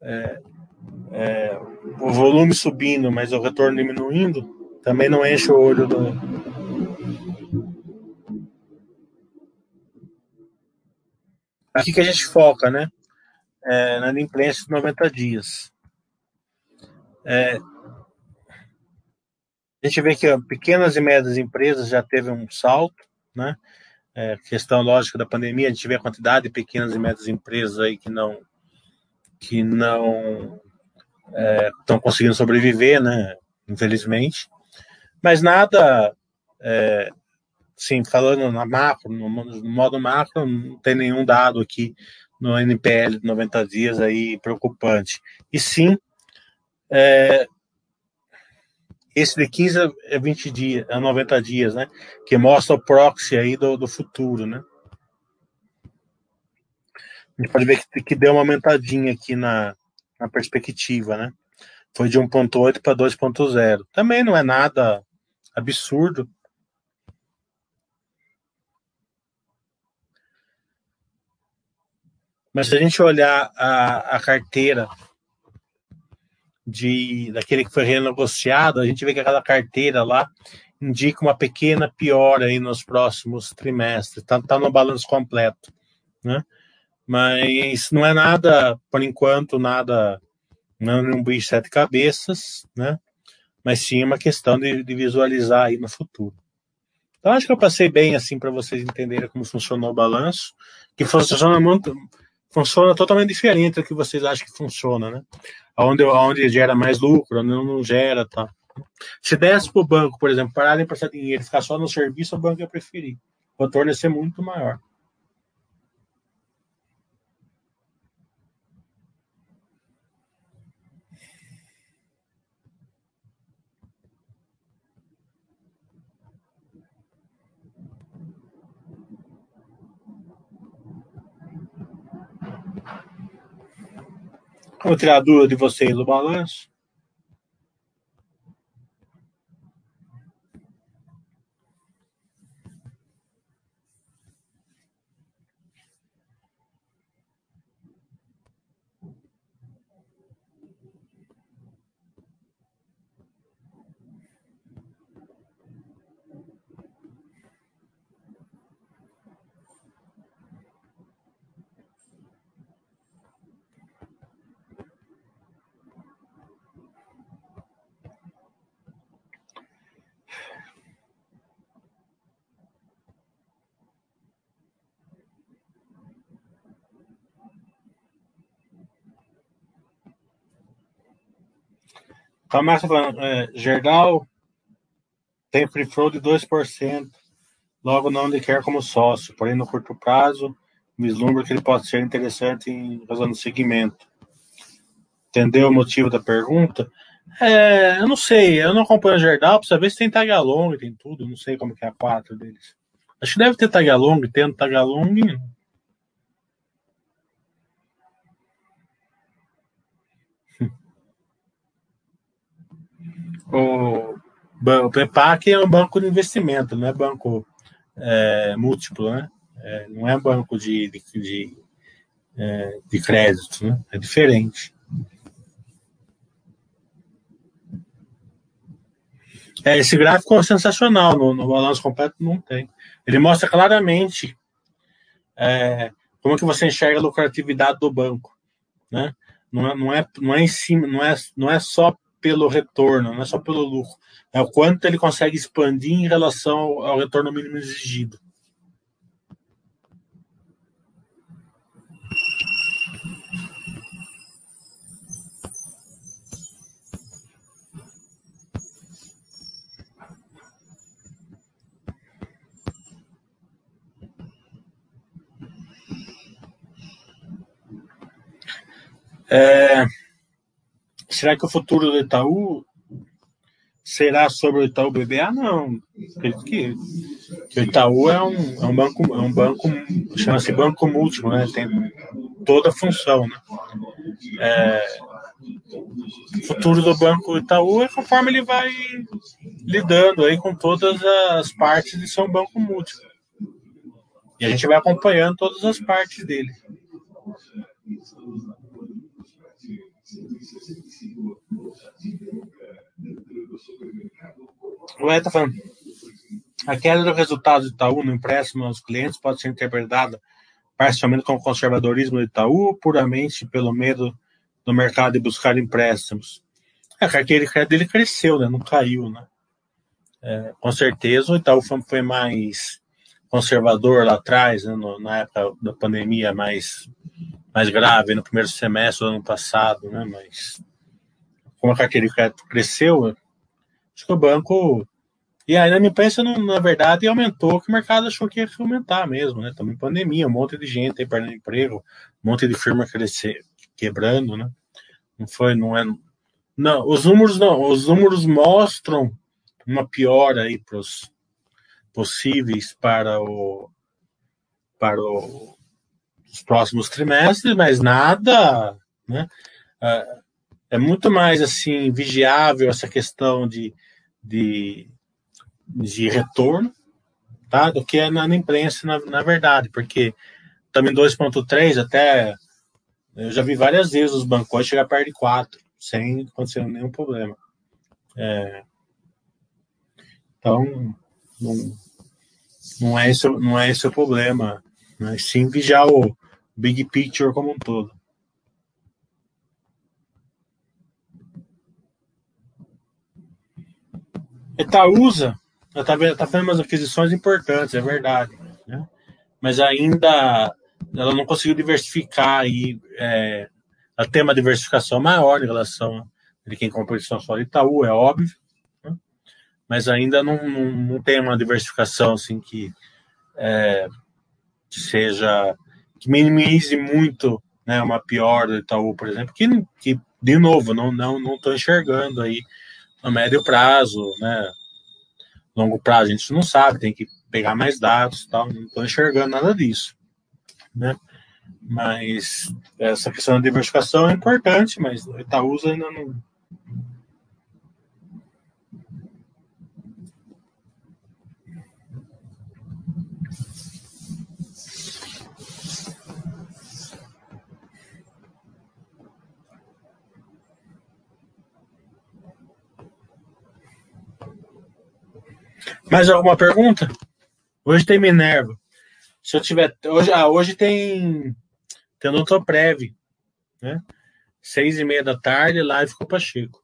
é, é, o volume subindo, mas o retorno diminuindo, também não enche o olho do, Aqui que a gente foca, né? É, na imprensa de 90 dias. É, a gente vê que ó, pequenas e médias empresas já teve um salto, né? É, questão lógica da pandemia, a gente vê a quantidade de pequenas e médias empresas aí que não que não estão é, conseguindo sobreviver, né? Infelizmente, mas nada é, sim, falando na macro, no, no, modo macro, não tem nenhum dado aqui no NPL de 90 dias aí preocupante. E sim, é, esse de 15 a 20 dias, a 90 dias, né? Que mostra o proxy aí do, do futuro, né? A gente pode ver que, que deu uma aumentadinha aqui na, na perspectiva, né? Foi de 1.8 para 2.0. Também não é nada absurdo, Mas se a gente olhar a, a carteira de daquele que foi renegociado, a gente vê que aquela carteira lá indica uma pequena piora aí nos próximos trimestres. Está tá no balanço completo, né? Mas não é nada, por enquanto, nada, não é um bicho de sete cabeças, né? Mas sim uma questão de, de visualizar aí no futuro. Então acho que eu passei bem assim para vocês entenderem como funcionou o balanço, que funciona muito, funciona totalmente diferente do que vocês acham que funciona, né? Onde, onde gera mais lucro, onde não gera, tá? Se desse para o banco, por exemplo, parar de emprestar dinheiro e ficar só no serviço, o banco ia preferir. o retorno ia ser muito maior. A dúvida de vocês do balanço. A Márcia falando, é, Gerdau tem free flow de 2%, logo não lhe quer como sócio, porém no curto prazo, vislumbra que ele pode ser interessante em razão do segmento. Entendeu o motivo da pergunta? É, eu não sei, eu não acompanho a Gerdau, precisa ver se tem tagalong, tem tudo, não sei como que é a quatro deles. Acho que deve ter tagalong, tendo tagalong, o, o PEPAC é um banco de investimento, não é banco é, múltiplo, né? É, não é banco de, de, de, é, de crédito, né? É diferente. É, esse gráfico é sensacional, no, no balanço completo não tem. Ele mostra claramente é, como que você enxerga a lucratividade do banco, né? Não é, não é, não é em cima, não é, não é só pelo retorno, não é só pelo lucro. É o quanto ele consegue expandir em relação ao retorno mínimo exigido. É, será que o futuro do Itaú será sobre o Itaú BBA? Não. Acredito que, que o Itaú é um, é um banco, é um banco, chama-se banco múltiplo, né? Tem toda a função, né? É, o futuro do banco Itaú é conforme ele vai lidando aí com todas as partes de ser um banco múltiplo. E a gente vai acompanhando todas as partes dele. O Ed tá falando. A queda do resultado do Itaú no empréstimo aos clientes pode ser interpretada parcialmente como conservadorismo do Itaú, puramente pelo medo do mercado de buscar empréstimos. A carteira de crédito dele cresceu, né? não caiu. Né? É, com certeza o Itaú foi mais conservador lá atrás, né? no, na época da pandemia mais, mais grave, no primeiro semestre do ano passado, né? mas como a carteira de crédito cresceu, acho que o banco. E aí, na minha na verdade, aumentou, que o mercado achou que ia aumentar mesmo, né? Também pandemia, um monte de gente aí perdendo emprego, um monte de firma crescer, quebrando, né? Não foi, não é. Não, os números não, os números mostram uma piora aí para os possíveis para o para o, os próximos trimestres, mas nada, né? Uh, é muito mais assim vigiável essa questão de, de, de retorno tá? do que na, na imprensa, na, na, verdade, porque também 2.3 até eu já vi várias vezes os bancos chegar perto de 4, sem acontecer nenhum problema. É, então, não, não, é esse, não é esse o problema, mas sim vigiar o big picture como um todo. Itaúsa está tá fazendo umas aquisições importantes, é verdade. Né? Mas ainda ela não conseguiu diversificar e é, ela tem uma diversificação maior em relação a quem compra posição só Itaú, é óbvio. Né? Mas ainda não, não, não, tem uma diversificação assim que é, que seja que minimize muito né, uma pior do Itaú, por exemplo, que, que de novo não não não estou enxergando aí no médio prazo, né, longo prazo a gente não sabe, tem que pegar mais dados, tal, não estou enxergando nada disso, né? Mas essa questão da diversificação é importante, mas o Itaúsa ainda não, Mais alguma pergunta? Hoje tem Minerva. Se eu tiver. Hoje, ah, hoje tem. Tem o Prev, né? Seis e meia da tarde, live com o Pacheco.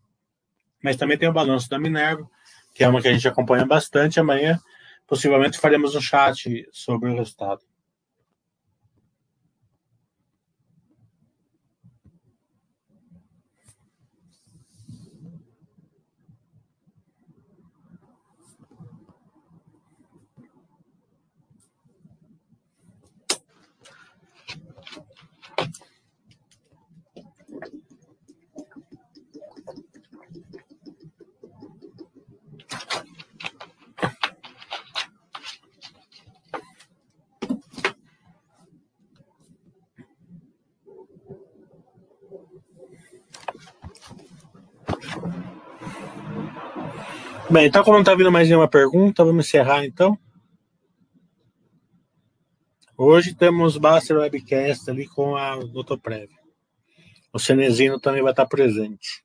Mas também tem o balanço da Minerva, que é uma que a gente acompanha bastante. Amanhã, possivelmente, faremos um chat sobre o resultado. Bem, então como não está vindo mais nenhuma pergunta, vamos encerrar então. Hoje temos Baster Webcast ali com a Doutor Prev. O Cenezino também vai estar presente.